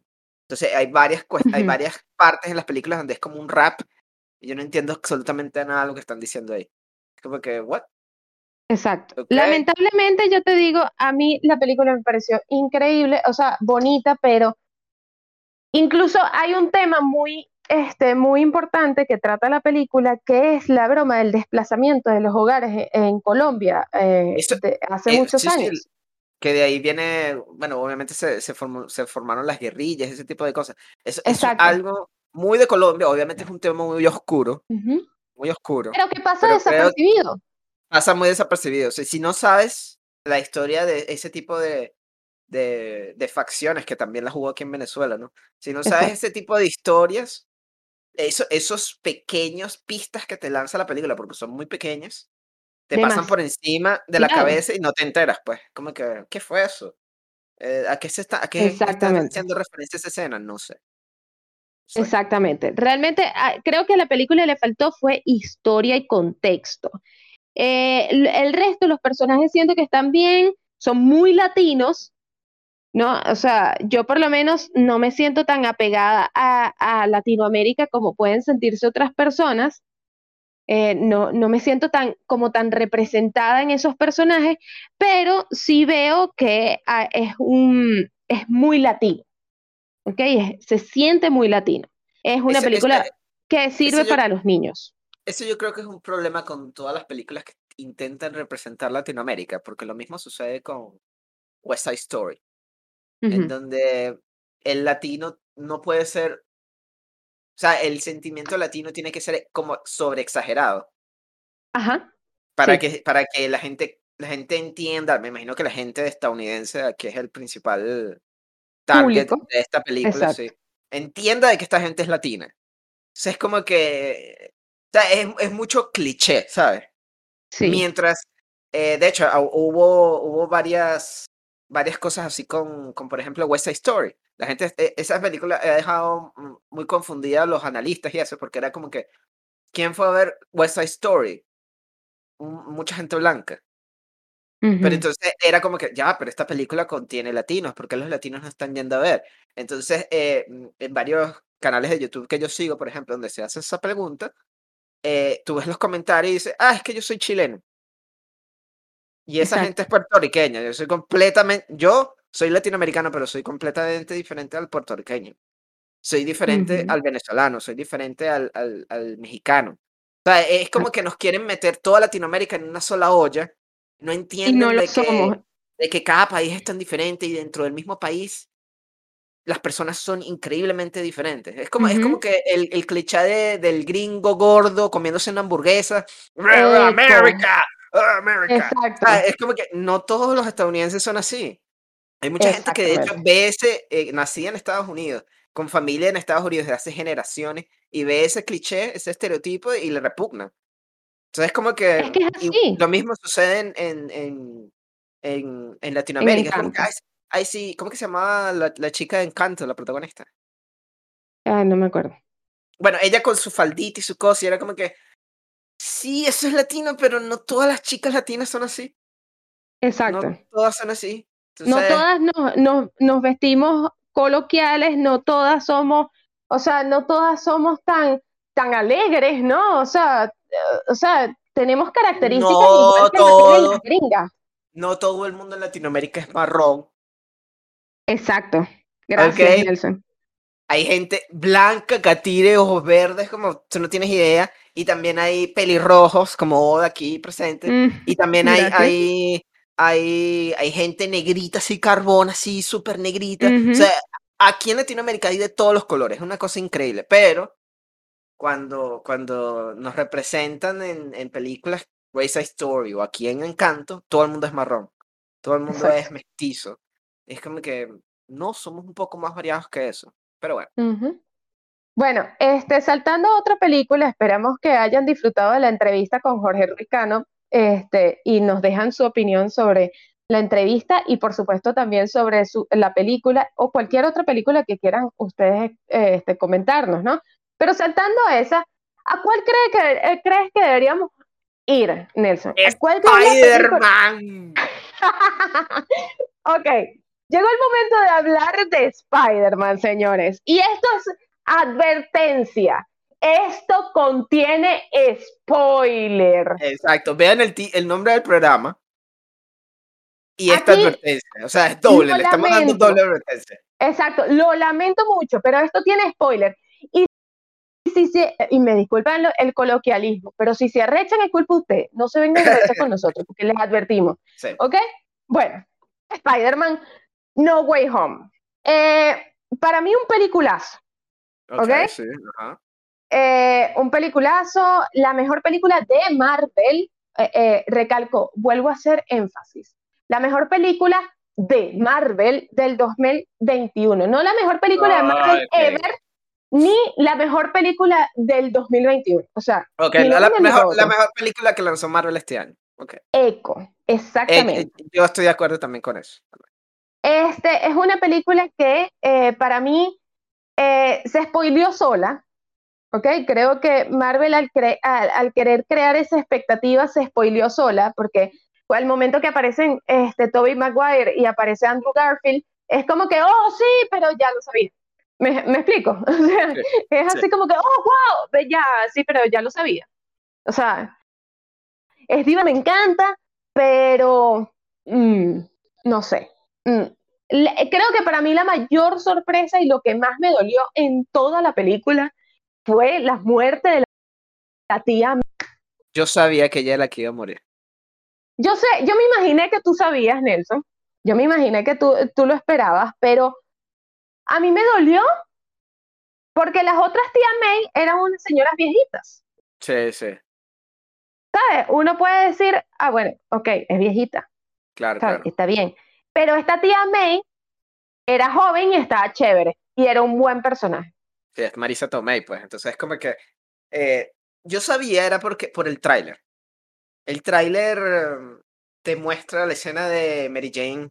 Entonces hay varias, hay varias partes en las películas donde es como un rap y yo no entiendo absolutamente nada de lo que están diciendo ahí. Es como que, ¿what? Exacto. Lamentablemente yo te digo, a mí la película me pareció increíble, o sea, bonita, pero incluso hay un tema muy, este, muy importante que trata la película, que es la broma del desplazamiento de los hogares e, en, Colombia eh, hace eh, muchos años. Que de ahí viene, bueno, obviamente se, se, se formaron las guerrillas, ese tipo de cosas. Eso, es algo muy de Colombia, obviamente es un tema muy oscuro, muy oscuro. Pero que pasa desapercibido pasa muy desapercibido. si no sabes la historia de ese tipo de, de, facciones, que también la jugó aquí en Venezuela, ¿no? Si no sabes ese tipo de historias, eso, esos pequeños pistas que te lanza la película, porque son muy pequeñas, te pasan por encima de la cabeza y no te enteras, pues. Como que, ¿qué fue eso? Eh, ¿A qué se está, a qué están haciendo referencia esa escena? No sé. Exactamente. Realmente ah, creo que a la película le faltó fue historia y contexto. Eh, el resto, los personajes siento que están bien, son muy latinos, ¿no? O sea, yo por lo menos no me siento tan apegada a, Latinoamérica como pueden sentirse otras personas. Eh, no, no me siento tan como tan representada en esos personajes, pero sí veo que ah, es un es muy latino, ¿ok? se siente muy latino. Es una película que sirve para los niños. Eso yo creo que es un problema con todas las películas que intentan representar Latinoamérica, porque lo mismo sucede con West Side Story, en donde el latino no puede ser, sea, el sentimiento latino tiene que ser como sobreexagerado. Ajá. Para, que, para que la gente, la gente entienda, me imagino que la gente estadounidense, que es el principal target de esta película, sí, entienda de que esta gente es latina. O sea, es como que, o sea, es, es mucho cliché, ¿sabes? Mientras, eh, de hecho, hubo, hubo varias, varias cosas así con, con, por ejemplo, West Side Story. La gente, e, esa película ha dejado muy confundida a los analistas y eso, porque era como que, ¿quién fue a ver West Side Story? mucha gente blanca. Pero entonces era como que, ya, pero esta película contiene latinos, ¿por qué los latinos no están yendo a ver? Entonces, eh, en varios canales de YouTube que yo sigo, por ejemplo, donde se hace esa pregunta, eh, tú ves los comentarios y dices, ah, es que yo soy chileno. Y esa gente es puertorriqueña. Yo soy completamente, yo soy latinoamericano, pero soy completamente diferente al puertorriqueño. Soy diferente al venezolano, soy diferente al, al, al, mexicano. O sea, es como que nos quieren meter toda Latinoamérica en una sola olla. No entienden de, que, de que cada país es tan diferente y dentro del mismo país las personas son increíblemente diferentes. Es como, es como que el, el cliché del gringo gordo comiéndose una hamburguesa. América, América. es como que no todos los estadounidenses son así. Hay mucha gente que de hecho ve ese, eh, nacida en Estados Unidos, con familia en Estados Unidos desde hace generaciones, y ve ese cliché, ese estereotipo y le repugna. Entonces es como que, lo mismo sucede en, en, en, en Latinoamérica. como que, Ay, sí, ¿cómo que se llamaba la, la chica de Encanto, la protagonista? Ah, no me acuerdo. Bueno, ella con su faldita y su cosa, y era como que, sí, eso es latino, pero no todas las chicas latinas son así. Exacto. No todas son así. No todas nos, nos, vestimos coloquiales, no todas somos, o sea, no todas somos tan, tan alegres, ¿no? O sea, o sea, tenemos características igual que todo, las gringas. No todo el mundo en Latinoamérica es marrón. Exacto. Gracias, Nelson. Hay gente blanca que tire ojos verdes, como tú no tienes idea. Y también hay pelirrojos, como Oda aquí presente. Mm, y también hay, hay, hay, hay, gente negrita, así carbón, así súper negrita. O sea, aquí en Latinoamérica hay de todos los colores. Es una cosa increíble. Pero cuando, cuando nos representan en, en películas Race Story o aquí en Encanto, todo el mundo es marrón. Todo el mundo es mestizo es como que no somos un poco más variados que eso. Pero bueno. Bueno, este, saltando a otra película, esperamos que hayan disfrutado de la entrevista con Jorge Ricano este, y nos dejan su opinión sobre la entrevista y por supuesto también sobre su, la película o cualquier otra película que quieran ustedes este, comentarnos, ¿no? Pero saltando a esa, ¿a cuál cree que, eh, crees que deberíamos ir, Nelson? ¿A cuál Spider-Man. ok, Llegó el momento de hablar de Spider-Man, señores. Y esto es advertencia. Esto contiene spoiler. Exacto. Vean el, el nombre del programa. Y esta advertencia. O sea, es doble. Le estamos dando doble advertencia. Exacto. Lo lamento mucho, pero esto tiene spoiler. Y si se, y me disculpan el coloquialismo, pero si se arrechan es culpa usted. No se vengan a con nosotros, porque les advertimos. Sí. ¿Ok? Bueno, Spider-Man no Way Home. Eh, para mí un peliculazo. ¿Ok? sí, eh, un peliculazo, la mejor película de Marvel, eh, recalco, vuelvo a hacer énfasis, la mejor película de Marvel del 2021, no la mejor película de Marvel ah, ever, ni la mejor película del 2021. O sea, la, mejor, la, mejor, película que lanzó Marvel este año. Okay. Eco, exactamente. yo estoy de acuerdo también con eso. Este, es una película que eh, para mí eh, se spoileó sola, ¿ok? Creo que Marvel al, al, querer crear esa expectativa se spoileó sola, porque al momento que aparecen este, Toby Maguire y aparece Andrew Garfield, es como que, oh, sí, pero ya lo sabía. ¿Me, explico? es así como que, oh, wow, ya, sí, pero ya lo sabía. O sea, es diva, me encanta, pero mm, no sé. Mm, creo que para mí la mayor sorpresa y lo que más me dolió en toda la película fue la muerte de la, tía. Yo sabía que ella era la que iba a morir. Yo sé, yo me imaginé que tú sabías, Nelson. Yo me imaginé que tú, tú lo esperabas, pero a mí me dolió porque las otras tías May eran unas señoras viejitas. Sí, sí. ¿Sabes? Uno puede decir, ah, bueno, ok, es viejita. Claro, claro. Está bien. Pero esta tía May era joven y estaba chévere y era un buen personaje. Es Marisa Tomei, pues. Entonces es como que eh, yo sabía era porque por el tráiler. El tráiler em, te muestra la escena de Mary Jane.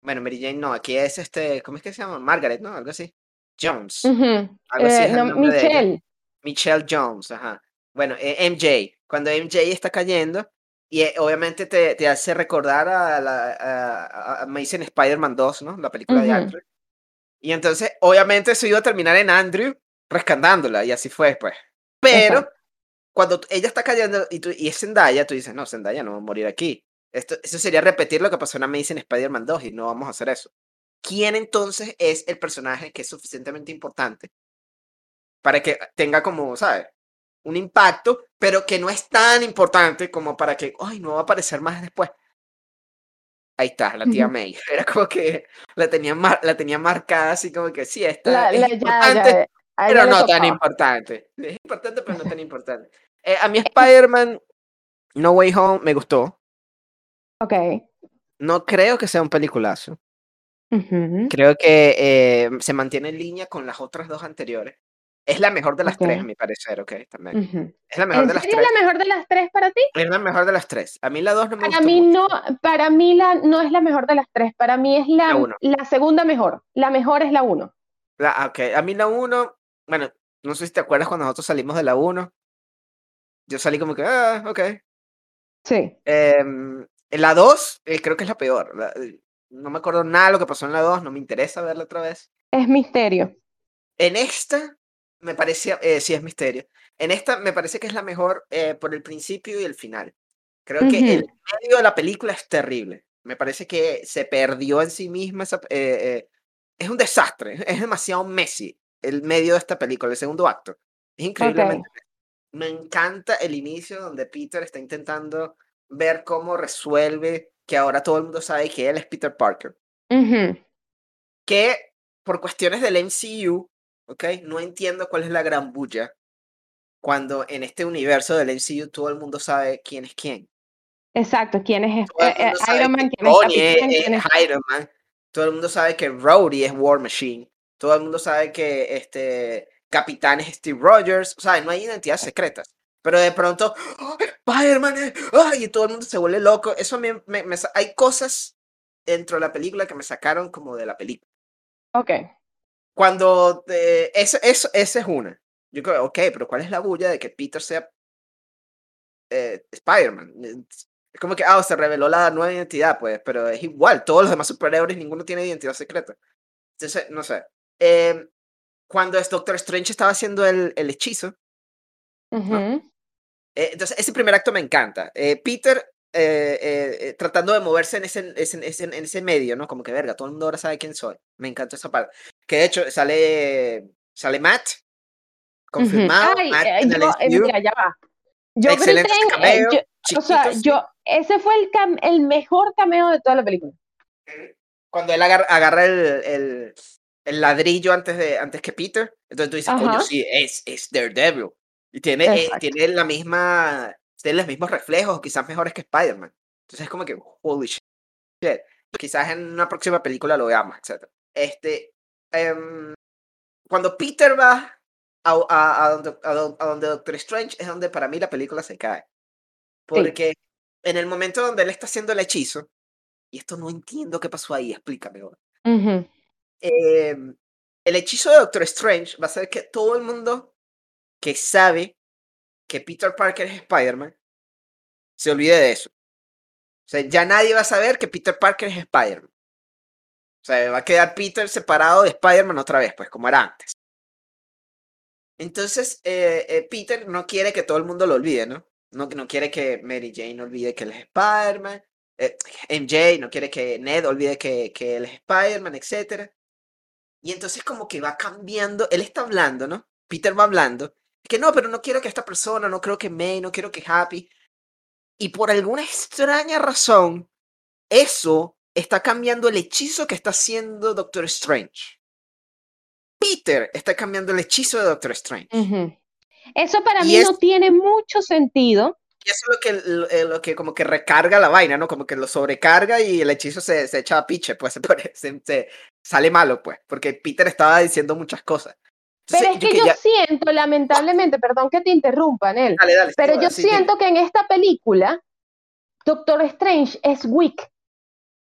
Bueno, Mary Jane no, aquí es este, ¿cómo es que se llama? Margaret, ¿no? Algo así. Jones. Algo así eh, Michelle. Michelle Jones, ajá. Bueno, eh, MJ. Cuando MJ está cayendo, y eh, obviamente te, te, hace recordar a, la, a, a, Spider-Man 2, ¿no? La película de Andrew. Y entonces, obviamente, eso iba a terminar en Andrew rescatándola, y así fue, pues. Pero, cuando ella está cayendo y, tú, y es Zendaya, tú dices, no, Zendaya no va a morir aquí. Esto, eso sería repetir lo que pasó en Amazing Spider-Man 2 y no vamos a hacer eso. ¿Quién entonces es el personaje que es suficientemente importante para que tenga como, ¿sabes? un impacto, pero que no es tan importante como para que, ay, no va a aparecer más después. Ahí está, la tía May. Era como que la tenía, la tenía marcada así como que sí, está es importante, pero no tan importante. Es importante, pero no tan importante. Eh, a mí Spider-Man No Way Home me gustó. Ok. No creo que sea un peliculazo. Creo que eh, se mantiene en línea con las otras dos anteriores. Es la mejor de las tres, a mi parecer, ok, también. Es la mejor de las tres. ¿Es la mejor de las tres para ti? Es la mejor de las tres. A mí la dos no me para mí no, Para mí la, no es la mejor de las tres. Para mí es la, la, segunda mejor. La mejor es la uno. La, ah, ok, a mí la uno, bueno, no sé si te acuerdas cuando nosotros salimos de la uno. Yo salí como que, ah, ok. Sí. Eh, la dos, eh, creo que es la peor. Eh, no me acuerdo nada de lo que pasó en la dos, no me interesa verla otra vez. Es misterio. En esta, me parecía, eh, sí es misterio. En esta me parece que es la mejor eh, por el principio y el final. Creo que el medio de la película es terrible. Me parece que se perdió en sí misma. Esa, eh, es un desastre. Es demasiado Messi el medio de esta película, el segundo acto. Es increíblemente. Me encanta el inicio donde Peter está intentando ver cómo resuelve que ahora todo el mundo sabe que él es Peter Parker. Que por cuestiones del MCU ¿ok? No entiendo cuál es la gran bulla cuando en este universo del MCU todo el mundo sabe quién es quién. Exacto, quién es eh, eh, Iron Man, quién es, Iron Man. Todo el mundo sabe que Rhodey es War Machine. Todo el mundo sabe que este Capitán es Steve Rogers. O sea, no hay identidades secretas. Pero de pronto, ¡Oh, Spider-Man, y todo el mundo se vuelve loco. Eso me, me, hay cosas dentro de la película que me sacaron como de la película. Ok. Cuando eh, eso, eso, esa es una. Yo creo, ok, pero ¿cuál es la bulla de que Peter sea eh, Spider-Man? Es como que, ah, se reveló la nueva identidad, pues, pero es igual, todos los demás superhéroes, ninguno tiene identidad secreta. Entonces, no sé. Eh, cuando es Doctor Strange estaba haciendo el, el hechizo. Eh, entonces, ese primer acto me encanta. Peter eh, eh, tratando de moverse en ese, en ese medio, ¿no? Como que verga, todo el mundo ahora sabe quién soy. Me encanta esa parte. Que de hecho sale, sale Matt, confirmado. Matt eh, yo, mira, ya va. Yo Excelente cameo, o sea, yo, ese fue el, el mejor cameo de toda la película. Cuando él agarra, agarra el, el, el, ladrillo antes, de, antes que Peter, entonces tú dices, coño, sí, es, es Daredevil. Y tiene, tiene la misma tienen los mismos reflejos, quizás mejores que Spider-Man. Entonces es como que, holy shit. Quizás en una próxima película lo veamos, etc. Este, em, cuando Peter va a, a, donde, a, donde, Doctor Strange es donde para mí la película se cae. Porque en el momento donde él está haciendo el hechizo, y esto no entiendo qué pasó ahí, explícame ahora. Em, el hechizo de Doctor Strange va a ser que todo el mundo que sabe que Peter Parker es Spider-Man, se olvide de eso. O sea, ya nadie va a saber que Peter Parker es Spider-Man. Sea, va a quedar Peter separado de Spider-Man otra vez, pues como era antes. Entonces, eh, eh, Peter no quiere que todo el mundo lo olvide, ¿no? No, no quiere que Mary Jane olvide que él es Spider-Man. Eh, MJ no quiere que Ned olvide que, que él es Spider-Man, etc. Y entonces como que va cambiando, él está hablando, ¿no? Peter va hablando, que no, pero no quiero que esta persona, no creo que May, no quiero que Happy. Y por alguna extraña razón, eso está cambiando el hechizo que está haciendo Doctor Strange. Peter está cambiando el hechizo de Doctor Strange. Eso para mí no tiene mucho sentido. Y eso es lo que, eh, lo, que como que recarga la vaina, ¿no? Como que lo sobrecarga y el hechizo se, se echa a piche, pues se, se, sale malo, pues, porque Peter estaba diciendo muchas cosas. Pero es que yo, siento, lamentablemente, perdón que te interrumpa, Nel, pero yo siento que en esta película Doctor Strange es weak.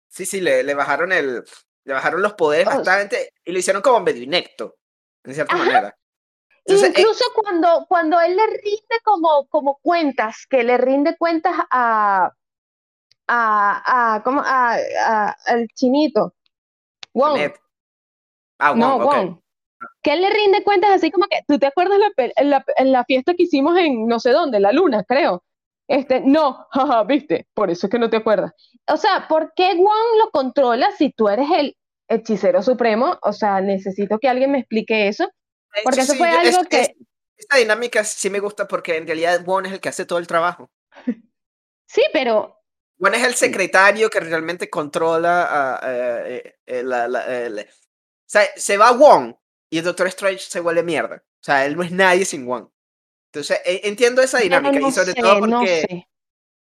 Sí, sí, le, le bajaron el, le bajaron los poderes bastante y lo hicieron como medio inecto, en cierta manera. Eh, Incluso cuando, cuando él le rinde como, como cuentas, que le rinde cuentas a, a, a, ¿cómo? a, al chinito. Wong. Ah, no, Wong que él le rinde cuentas así como que, ¿tú te acuerdas en la, en la, fiesta que hicimos en no sé dónde, la luna, creo? Este, no, jaja, viste, por eso es que no te acuerdas. O sea, ¿por qué Wong lo controla si tú eres el hechicero supremo? O sea, necesito que alguien me explique eso. Porque eso fue algo que... esta dinámica sí me gusta porque en realidad Wong es el que hace todo el trabajo. sí, pero... Wong es el secretario que realmente controla eh, eh, la, o sea, se va Wong y el Doctor Strange se vuelve mierda. O sea, él no es nadie sin Wong. Entonces, e, entiendo esa dinámica y sobre todo porque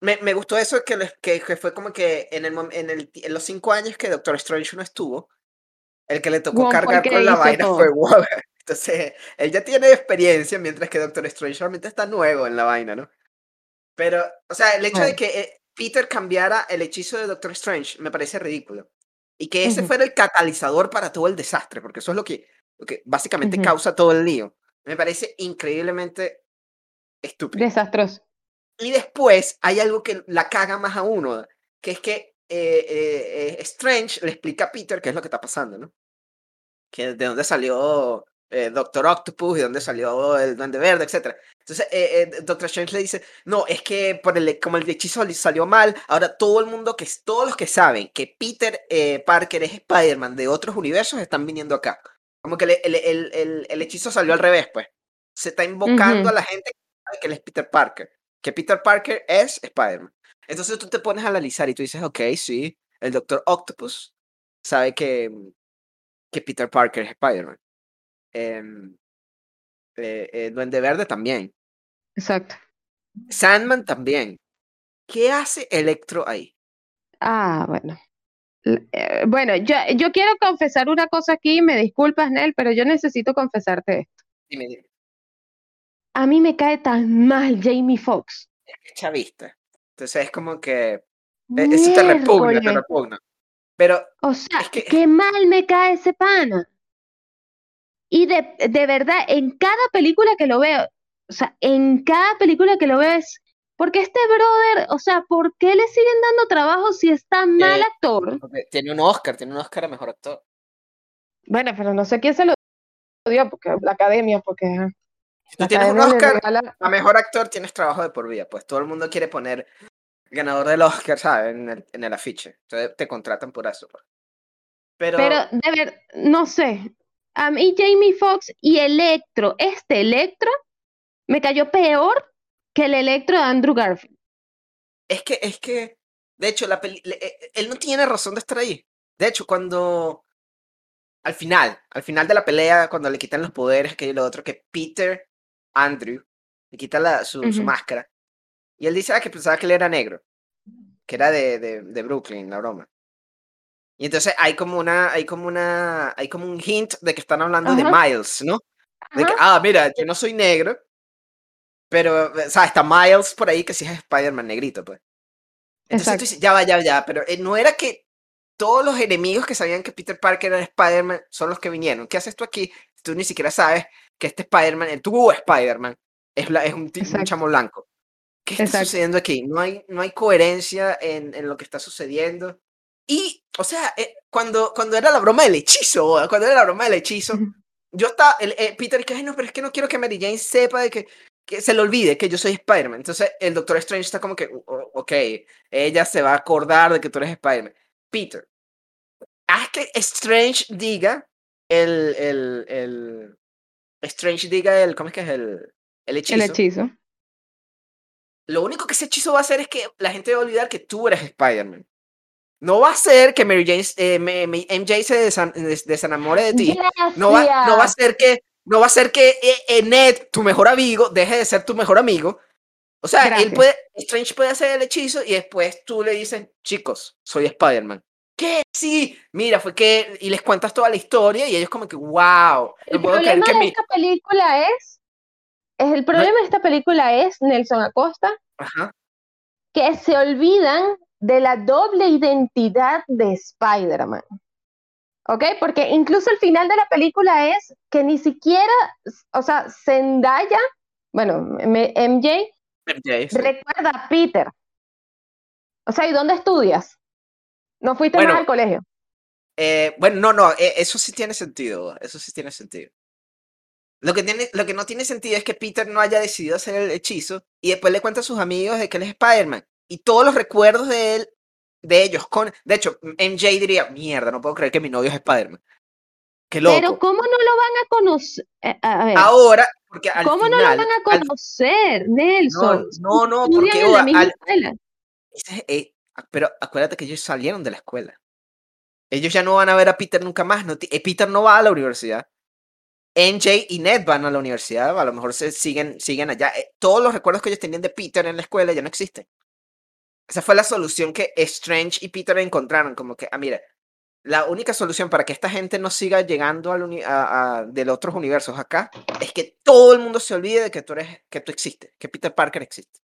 me, me, gustó eso que, que, que, fue como que en, el, en, el, en los cinco años que Doctor Strange no estuvo, el que le tocó cargar con la vaina fue Wong. Entonces, él ya tiene experiencia, mientras que Doctor Strange realmente está nuevo en la vaina, ¿no? Pero, o sea, el hecho de que eh, Peter cambiara el hechizo de Doctor Strange me parece ridículo. Y que ese fuera el catalizador para todo el desastre, porque eso es lo que que básicamente causa todo el lío. Me parece increíblemente estúpido. Desastroso. Y después hay algo que la caga más a uno, que es que eh, eh, Strange le explica a Peter qué es lo que está pasando, ¿no? Que de dónde salió eh, Doctor Octopus y dónde salió el Duende Verde, etc. Entonces, Doctor Strange le dice, no, es que por el, como el hechizo salió mal, ahora todo el mundo, que todos los que saben que Peter Parker es Spider-Man de otros universos están viniendo acá. Como que el, el, el, el hechizo salió al revés, pues. Se está invocando a la gente que él es Peter Parker. Que Peter Parker es Spider-Man. Entonces tú te pones a analizar y tú dices, ok, sí, el Doctor Octopus sabe que, que Peter Parker es Spider-Man. Em, eh, eh, Duende Verde también. Exacto. Sandman también. ¿Qué hace Electro ahí? Ah, bueno. Eh, bueno, yo, yo quiero confesar una cosa aquí, me disculpas, Nel, pero yo necesito confesarte esto. Dime, dime. A mí me cae tan mal Jamie Foxx. Es que chavista. Entonces es como que. E, eso te repugna, te repugna. Pero. O sea, es que... qué mal me cae ese pana. Y de, de verdad, en cada película que lo veo, o sea, en cada película que lo veo es porque este brother, o sea, ¿por qué le siguen dando trabajo si es tan mal actor? Tiene un Oscar, tiene un Oscar a mejor actor. Bueno, pero no sé quién se lo dio, porque la academia, porque. Si tú tienes un Oscar a mejor actor, tienes trabajo de por vida. Pues todo el mundo quiere poner ganador del Oscar, ¿sabes? En el, en el afiche. Entonces te contratan por eso. Pues. Pero, pero de ver, no sé. A mí Jamie Foxx y Electro, este Electro, me cayó peor que el Electro de Andrew Garfield. Es que, es que, de hecho, la peli eh, él no tiene razón de estar ahí. De hecho, cuando, al final, al final de la pelea, cuando le quitan los poderes, que lo otro, que Peter, Andrew, le quita la, su, su, máscara. Y él dice ah, que pensaba que él era negro, que era de, de, de, Brooklyn, la broma. Y entonces hay como una, hay como una, hay como un hint de que están hablando de Miles, ¿no? De que, ah, mira, yo no soy negro, pero, o sea, está Miles por ahí que sí es Spider-Man negrito, pues. Entonces tú dices, ya va, ya, ya, pero eh, no era que todos los enemigos que sabían que Peter Parker era Spider-Man son los que vinieron. ¿Qué haces tú aquí? Tú ni siquiera sabes que este Spider-Man, el tubo Spider-Man, es, es un, un, chamo blanco. ¿qué está sucediendo aquí? No hay, no hay coherencia en, en lo que está sucediendo. Y, o sea, eh, cuando, cuando era la broma del hechizo, cuando era la broma del hechizo, yo estaba, el, eh, Peter, que, no, pero es que no quiero que Mary Jane sepa de que, que se le olvide que yo soy Spider-Man. Entonces el Doctor Strange está como que, ok, ella se va a acordar de que tú eres Spider-Man. Peter, haz que Strange diga el, el, el, Strange diga el, ¿cómo es que es el, el hechizo? El hechizo. Lo único que ese hechizo va a hacer es que la gente va a olvidar que tú eres Spider-Man. No va a ser que Mary Jane, eh, MJ se desenamore de ti. No va, no va a ser que, no va a ser que eh, eh, Ned, tu mejor amigo, deje de ser tu mejor amigo. O sea, él puede, Strange puede hacer el hechizo y después tú le dices, chicos, soy Spider-Man. ¿Qué? Sí, mira, fue que, y les cuentas toda la historia y ellos como que, wow. El problema de esta película es, es, el problema de esta película es, Nelson Acosta, que se olvidan de la doble identidad de Spider-Man. ¿Ok? Porque incluso el final de la película es que ni siquiera, o sea, Zendaya, bueno, MJ, recuerda a Peter. O sea, ¿y dónde estudias? ¿No fuiste más al colegio? Eh, bueno, no, no, eh, eso sí tiene sentido, eso sí tiene sentido. Lo que, tiene, lo que no tiene sentido es que Peter no haya decidido hacer el hechizo y después le cuenta a sus amigos de que él es Spider-Man y todos los recuerdos de él, de ellos, con, de hecho, MJ diría, mierda, no puedo creer que mi novio es Spider-Man. Qué loco. Pero ¿cómo no lo van a conocer? Eh, Ahora, porque al ¿Cómo no lo van a conocer, Nelson? No, no, no porque... En la escuela. Eh, pero acuérdate que ellos salieron de la escuela. Ellos ya no van a ver a Peter nunca más. No, eh, Peter no va a la universidad. NJ y Ned van a la universidad, a lo mejor se siguen, siguen allá. todos los recuerdos que ellos tenían de Peter en la escuela ya no existen. Esa fue la solución que Strange y Peter encontraron, como que, ah, mira, la única solución para que esta gente no siga llegando al a, a, de otros universos acá es que todo el mundo se olvide de que tú eres, que tú existes, que Peter Parker existe.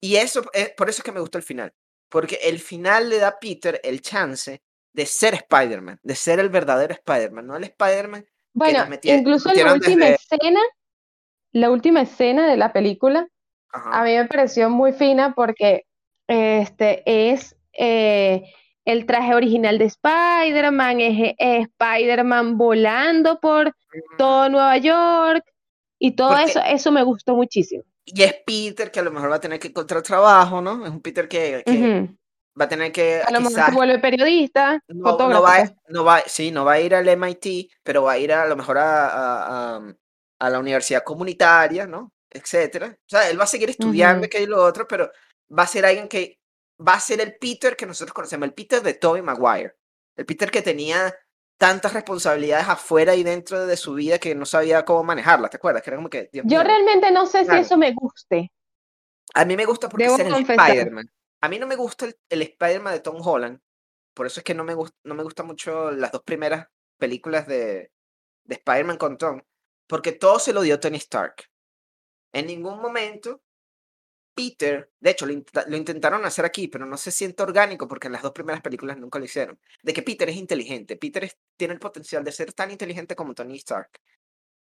Y eso es por eso es que me gustó el final, porque el final le da a Peter el chance de ser Spider-Man, de ser el verdadero Spider-Man, no el Spider-Man. Bueno, incluso en la última escena, la última escena de la película, a mí me pareció muy fina porque este es eh, el traje original de Spider-Man, es, Spider-Man volando por todo Nueva York y todo eso, eso me gustó muchísimo. Y es Peter que a lo mejor va a tener que encontrar trabajo, ¿no? Es un Peter que, va a a tener A lo mejor se vuelve periodista, no, fotógrafo. va, no va, sí, no va a ir al MIT, pero va a ir a, lo mejor a, a la universidad comunitaria, ¿no? etcétera. O sea, él va a seguir estudiando que y lo otro, pero va a ser alguien que va a ser el Peter que nosotros conocemos, el Peter de Tobey Maguire. El Peter que tenía tantas responsabilidades afuera y dentro de su vida que no sabía cómo manejarlas, ¿te acuerdas? Que era como que, Yo realmente no sé si eso me guste. A mí me gusta porque es el Spider-Man. A mí no me gusta el, Spider-Man de Tom Holland. Por eso es que no me, gusta, no me gustan mucho las dos primeras películas de, de Spider-Man con Tom. Porque todo se lo dio Tony Stark. En ningún momento Peter, de hecho lo, intentaron hacer aquí, pero no se siente orgánico porque en las dos primeras películas nunca lo hicieron, de que Peter es inteligente. Peter tiene el potencial de ser tan inteligente como Tony Stark.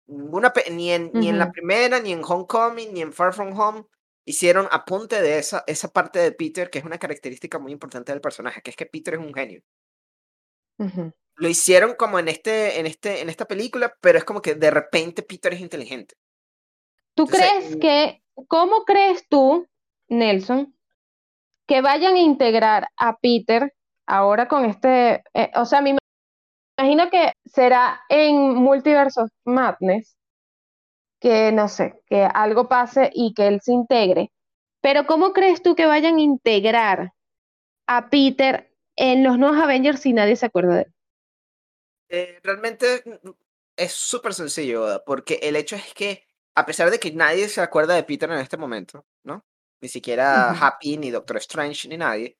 Ninguna, ni, en, ni en la primera, ni en Homecoming, ni en Far From Home hicieron apunte de esa, esa parte de Peter, que es una característica muy importante del personaje, que es que Peter es un genio. Lo hicieron como en, este, en, este, en esta película, pero es como que de repente Peter es inteligente. ¿Tú crees mm, que, cómo crees tú, Nelson, que vayan a integrar a Peter ahora con este, eh, o sea, me imagino que será en Multiverso Madness, que no sé, que algo pase y que él se integre, pero ¿cómo crees tú que vayan a integrar a Peter en los nuevos Avengers si nadie se acuerda de él? Eh, realmente mm, es súper sencillo, porque el hecho es que a pesar de que nadie se acuerda de Peter en este momento, ¿no? Ni siquiera Happy, ni Doctor Strange, ni nadie,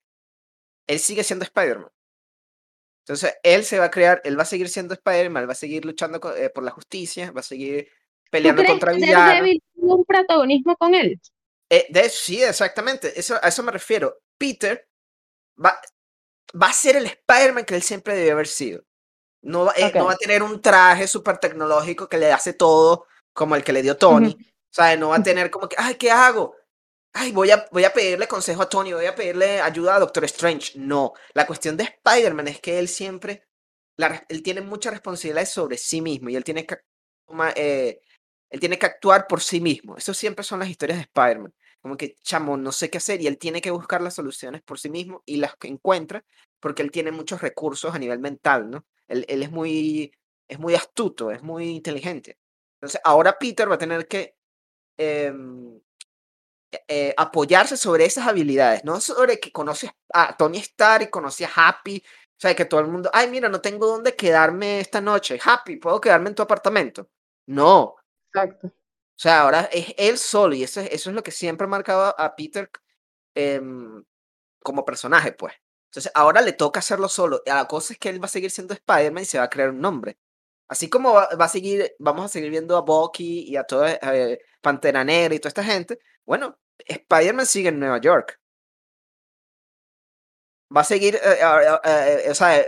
él sigue siendo Spider-Man. Entonces, él se va a crear, él va a seguir siendo Spider-Man, va a seguir luchando eh, por la justicia, va a seguir peleando contra villanos. un protagonismo con él? Eh, de, sí, exactamente, eso, a eso me refiero. Peter va, va a ser el Spider-Man que él siempre debió haber sido. No, eh, no va a tener un traje súper tecnológico que le hace todo como el que le dio Tony. O sea, no va a tener como que, ay, ¿qué hago? Ay, voy a, voy a pedirle consejo a Tony, voy a pedirle ayuda a Doctor Strange. No, la cuestión de Spider-Man es que él siempre, él tiene muchas responsabilidades sobre sí mismo y él tiene que, eh, él tiene que actuar por sí mismo. Eso siempre son las historias de Spider-Man. Como que, chamo, no sé qué hacer y él tiene que buscar las soluciones por sí mismo y las que encuentra porque él tiene muchos recursos a nivel mental, ¿no? Él, él es, muy, es muy astuto, es muy inteligente. Entonces, ahora Peter va a tener que em, eh, apoyarse sobre esas habilidades, no sobre que conoce a Tony Stark y conoce a Happy, o sea, que todo el mundo, ay, mira, no tengo dónde quedarme esta noche, Happy, ¿puedo quedarme en tu apartamento? No. Exacto. O sea, ahora es él solo y eso, eso es lo que siempre ha marcado a Peter em, como personaje, pues. Entonces, ahora le toca hacerlo solo. La cosa es que él va a seguir siendo Spider-Man y se va a crear un nombre. Así como va, a seguir, vamos a seguir viendo a Bucky y a toda eh, Pantera Negra y toda esta gente. Bueno, Spider-Man sigue en Nueva York. Va a seguir, eh, eh, o sea,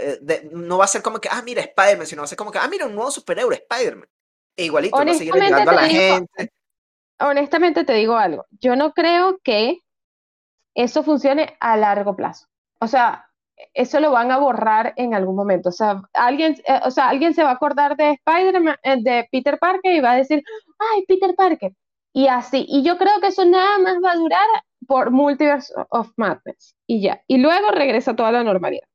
no va a ser como que, ah, mira, Spider-Man, sino va a ser como que, ah, mira, un nuevo superhéroe, Spider-Man. E igualito, va a seguir ayudando a la gente. Honestamente te digo algo, yo no creo que eso funcione a largo plazo. O sea, eso lo van a borrar en algún momento. O sea, alguien, eh, o sea, alguien se va a acordar de Spider-Man, eh, de Peter Parker y va a decir, ay, Peter Parker. Y así. Y yo creo que eso nada más va a durar por Multiverse of Madness. Y ya. Y luego regresa toda la normalidad.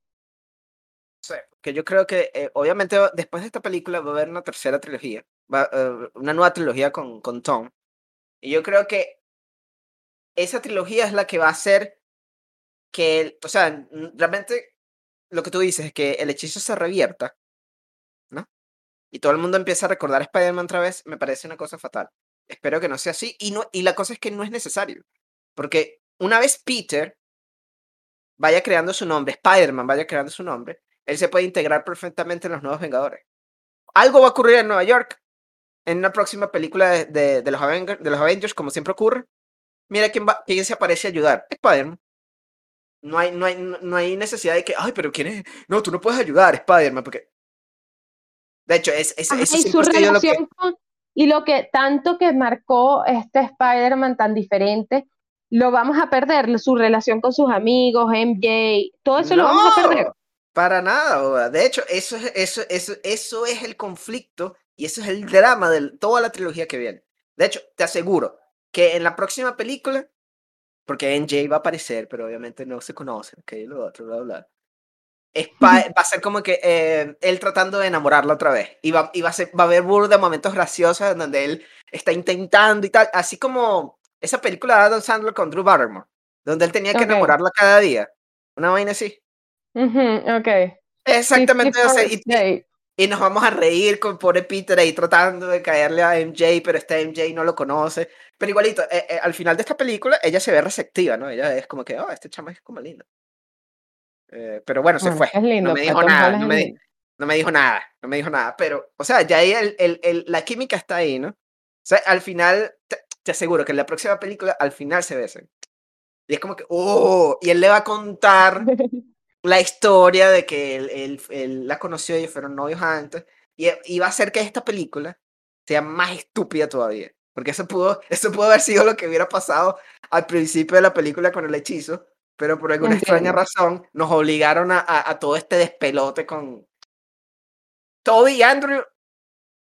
Sí, que yo creo que eh, obviamente después de esta película va a haber una tercera trilogía, una nueva trilogía con, con Tom. Y yo creo que esa trilogía es la que va a ser que, o sea, realmente lo que tú dices es que el hechizo se revierta, ¿no? Y todo el mundo empieza a recordar a Spider-Man otra vez, me parece una cosa fatal. Espero que no sea así. Y, no, y la cosa es que no es necesario. Porque una vez Peter vaya creando su nombre, Spider-Man vaya creando su nombre, él se puede integrar perfectamente en los nuevos Vengadores. Algo va a ocurrir en Nueva York en una próxima película de, de, los, Avengers, de los Avengers, como siempre ocurre. Mira quién, va, quién se aparece a ayudar. Spider-Man. No hay, no, hay, no hay necesidad de que, ay, pero ¿quién es? No, tú no puedes ayudar, Spider-Man, porque... De hecho, es, es, y su relación con, y lo que tanto que marcó este Spider-Man tan diferente, lo vamos a perder, su relación con sus amigos, MJ, todo eso lo vamos a perder. Para nada, de hecho, eso es, eso, eso, eso es el conflicto y eso es el drama de toda la trilogía que viene. De hecho, te aseguro que en la próxima película porque NJ va a aparecer, pero obviamente no se conocen, ok, lo otro, bla, bla. va, a ser como que eh, él tratando de enamorarla otra vez. Y va, y va, a, ser, va a haber burro de momentos graciosos en donde él está intentando y tal. Así como esa película de Adam Sandler con Drew Barrymore, donde él tenía que enamorarla cada día. Una vaina así. ok. Exactamente. Y nos vamos a reír con pobre Peter ahí tratando de caerle a MJ, pero este MJ no lo conoce. Pero igualito, eh, eh, al final de esta película, ella se ve receptiva, ¿no? Ella es como que, oh, este chama es como lindo. Eh, pero bueno, se fue. no me dijo nada, no me, no me, dijo nada, no me dijo nada. Pero, o sea, ya ahí el, el, el, la química está ahí, ¿no? O sea, al final, te, te, aseguro que en la próxima película, al final se besan. Y es como que, oh, y él le va a contar la historia de que él, él, la conoció y fueron novios antes. Y, y, va a hacer que esta película sea más estúpida todavía. Porque eso pudo, eso pudo haber sido lo que hubiera pasado al principio de la película con el hechizo. Pero por alguna extraña razón nos obligaron a, a, todo este despelote con Toby y Andrew.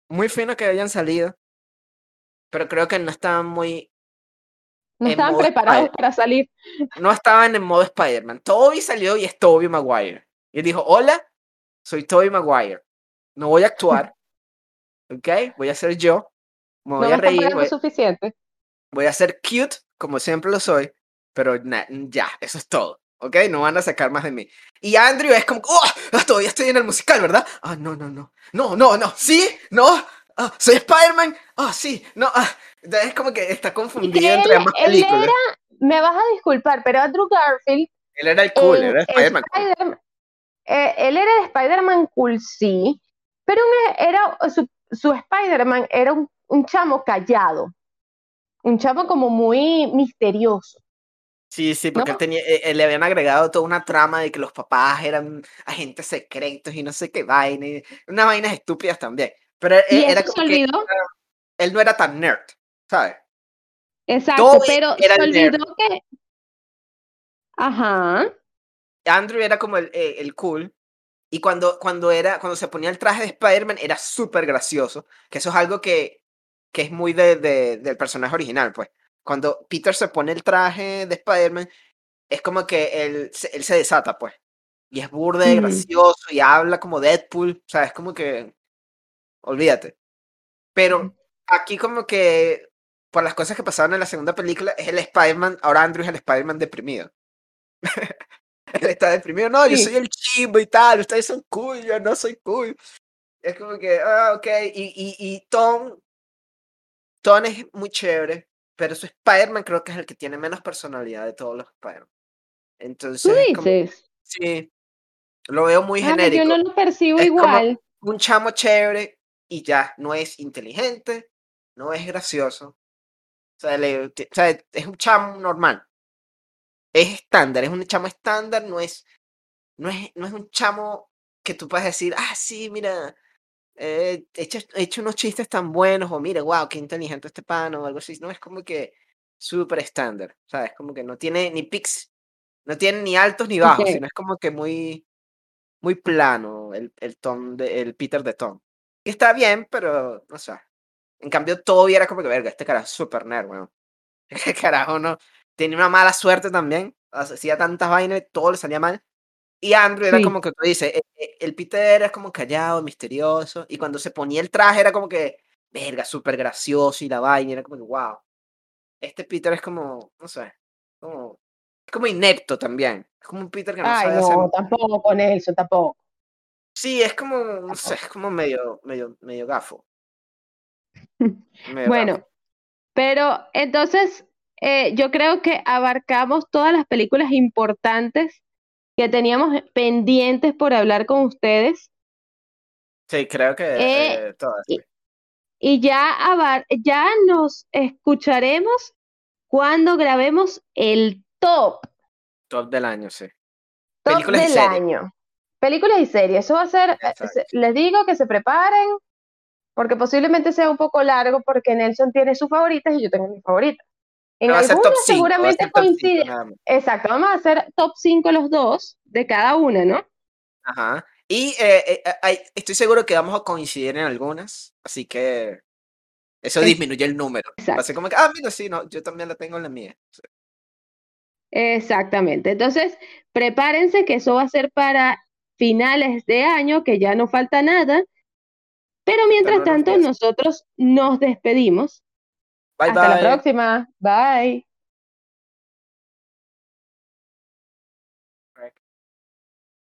Muy fino que hayan salido. Pero creo que no estaban muy no estaban preparados para salir. No estaban en modo Spider-Man. Toby salió y es Toby Maguire. Y él dijo, hola, soy Toby Maguire. No voy a actuar. ¿Ok? Voy a ser yo. Me voy a reír. Voy, suficiente. voy a ser cute, como siempre lo soy. Pero ya, eso es todo. ¿Ok? No van a sacar más de mí. Y Andrew es como, oh, todavía estoy en el musical, ¿verdad? Ah, no, no, no. No, no, no. ¿Sí? ¿No? Ah, ¿Soy Spider-Man? Ah, sí. No, ah. Es como que está confundido entre ambas películas. Era, me vas a disculpar, pero Andrew Garfield. Él era el cool, era Spider-Man. Eh, él era el Spider-Man cool, sí, pero era, su, su Spider-Man era un, un, chamo callado, un chamo como muy misterioso. Sí, sí, porque él tenía, eh, le habían agregado toda una trama de que los papás eran agentes secretos y no sé qué vaina, unas vainas estúpidas también. Pero él, era como que él no era tan nerd. ¿Sabes? Exacto, pero se olvidó que. Ajá. Andrew era como el, eh, el cool. Y cuando, cuando, era, cuando se ponía el traje de Spider-Man era súper gracioso. Que eso es algo que, que es muy de, de, del personaje original, pues. Cuando Peter se pone el traje de Spider-Man, es como que él, él se desata, pues. Y es burde, gracioso, y habla como Deadpool. O sea, es como que. Olvídate. Pero aquí, como que. Por las cosas que pasaron en la segunda película, es el Spider-Man. Ahora Andrew es el Spider-Man deprimido. él está deprimido. No, yo soy el chimbo y tal. Ustedes son cool, yo no soy cool. Es como que, ah, ok. Y, y, y Tom. Tom es muy chévere. Pero su Spider-Man creo que es el que tiene menos personalidad de todos los Spider-Man. Entonces. ¿Tú dices? sí. Lo veo muy genérico. Yo no lo percibo igual. un chamo chévere y ya, no es inteligente, no es gracioso. O sea, es un chamo normal. Es estándar, es un chamo estándar, no es, no es, no es un chamo que tú puedes decir, ah, sí, mira, eh, he, hecho, he, hecho, unos chistes tan buenos, o mira, wow, qué inteligente este pan, o algo así. No, es como que súper estándar, ¿sabes? Como que no tiene ni pics, no tiene ni altos ni bajos, sino es como que muy, muy plano el, el, Tom de, el Peter de Tom. Está bien, pero no sé. En cambio, todo era como que, verga, este carajo es súper nerd, weón. Este carajo no. Tenía una mala suerte también. Hacía tantas vainas, todo le salía mal. Y Andrew era como que tú dices, el, e, el, Peter era como callado, misterioso. Y cuando se ponía el traje era como que, verga, súper gracioso y la vaina. Era como que, wow. Este Peter es como, no sé, como como inepto también. Es como un Peter que no Ay, sabe no, tampoco con eso, tampoco. Sí, es como, no sé, es como medio, medio, medio gafo. bueno, pero entonces eh, yo creo que abarcamos todas las películas importantes que teníamos pendientes por hablar con ustedes. Sí, creo que eh, eh, todas. Y, y ya, ya nos escucharemos cuando grabemos el top. Top del año, sí. Top Películas del año. Películas y series. Eso va a ser, les digo que se preparen, porque posiblemente sea un poco largo, porque Nelson tiene sus favoritas y yo tengo mis favoritas. En algunas seguramente coinciden. Exacto, vamos a hacer top 5 los dos de cada una, ¿no? Ajá. Y eh, eh, estoy seguro que vamos a coincidir en algunas, así que eso disminuye el número. Así como que, ah, mira, sí, no, yo también la tengo en la mía. Exactamente. Entonces, prepárense que eso va a ser para finales de año, que ya no falta nada. Pero mientras tanto, nosotros nos despedimos. Bye, Hasta la próxima. Bye.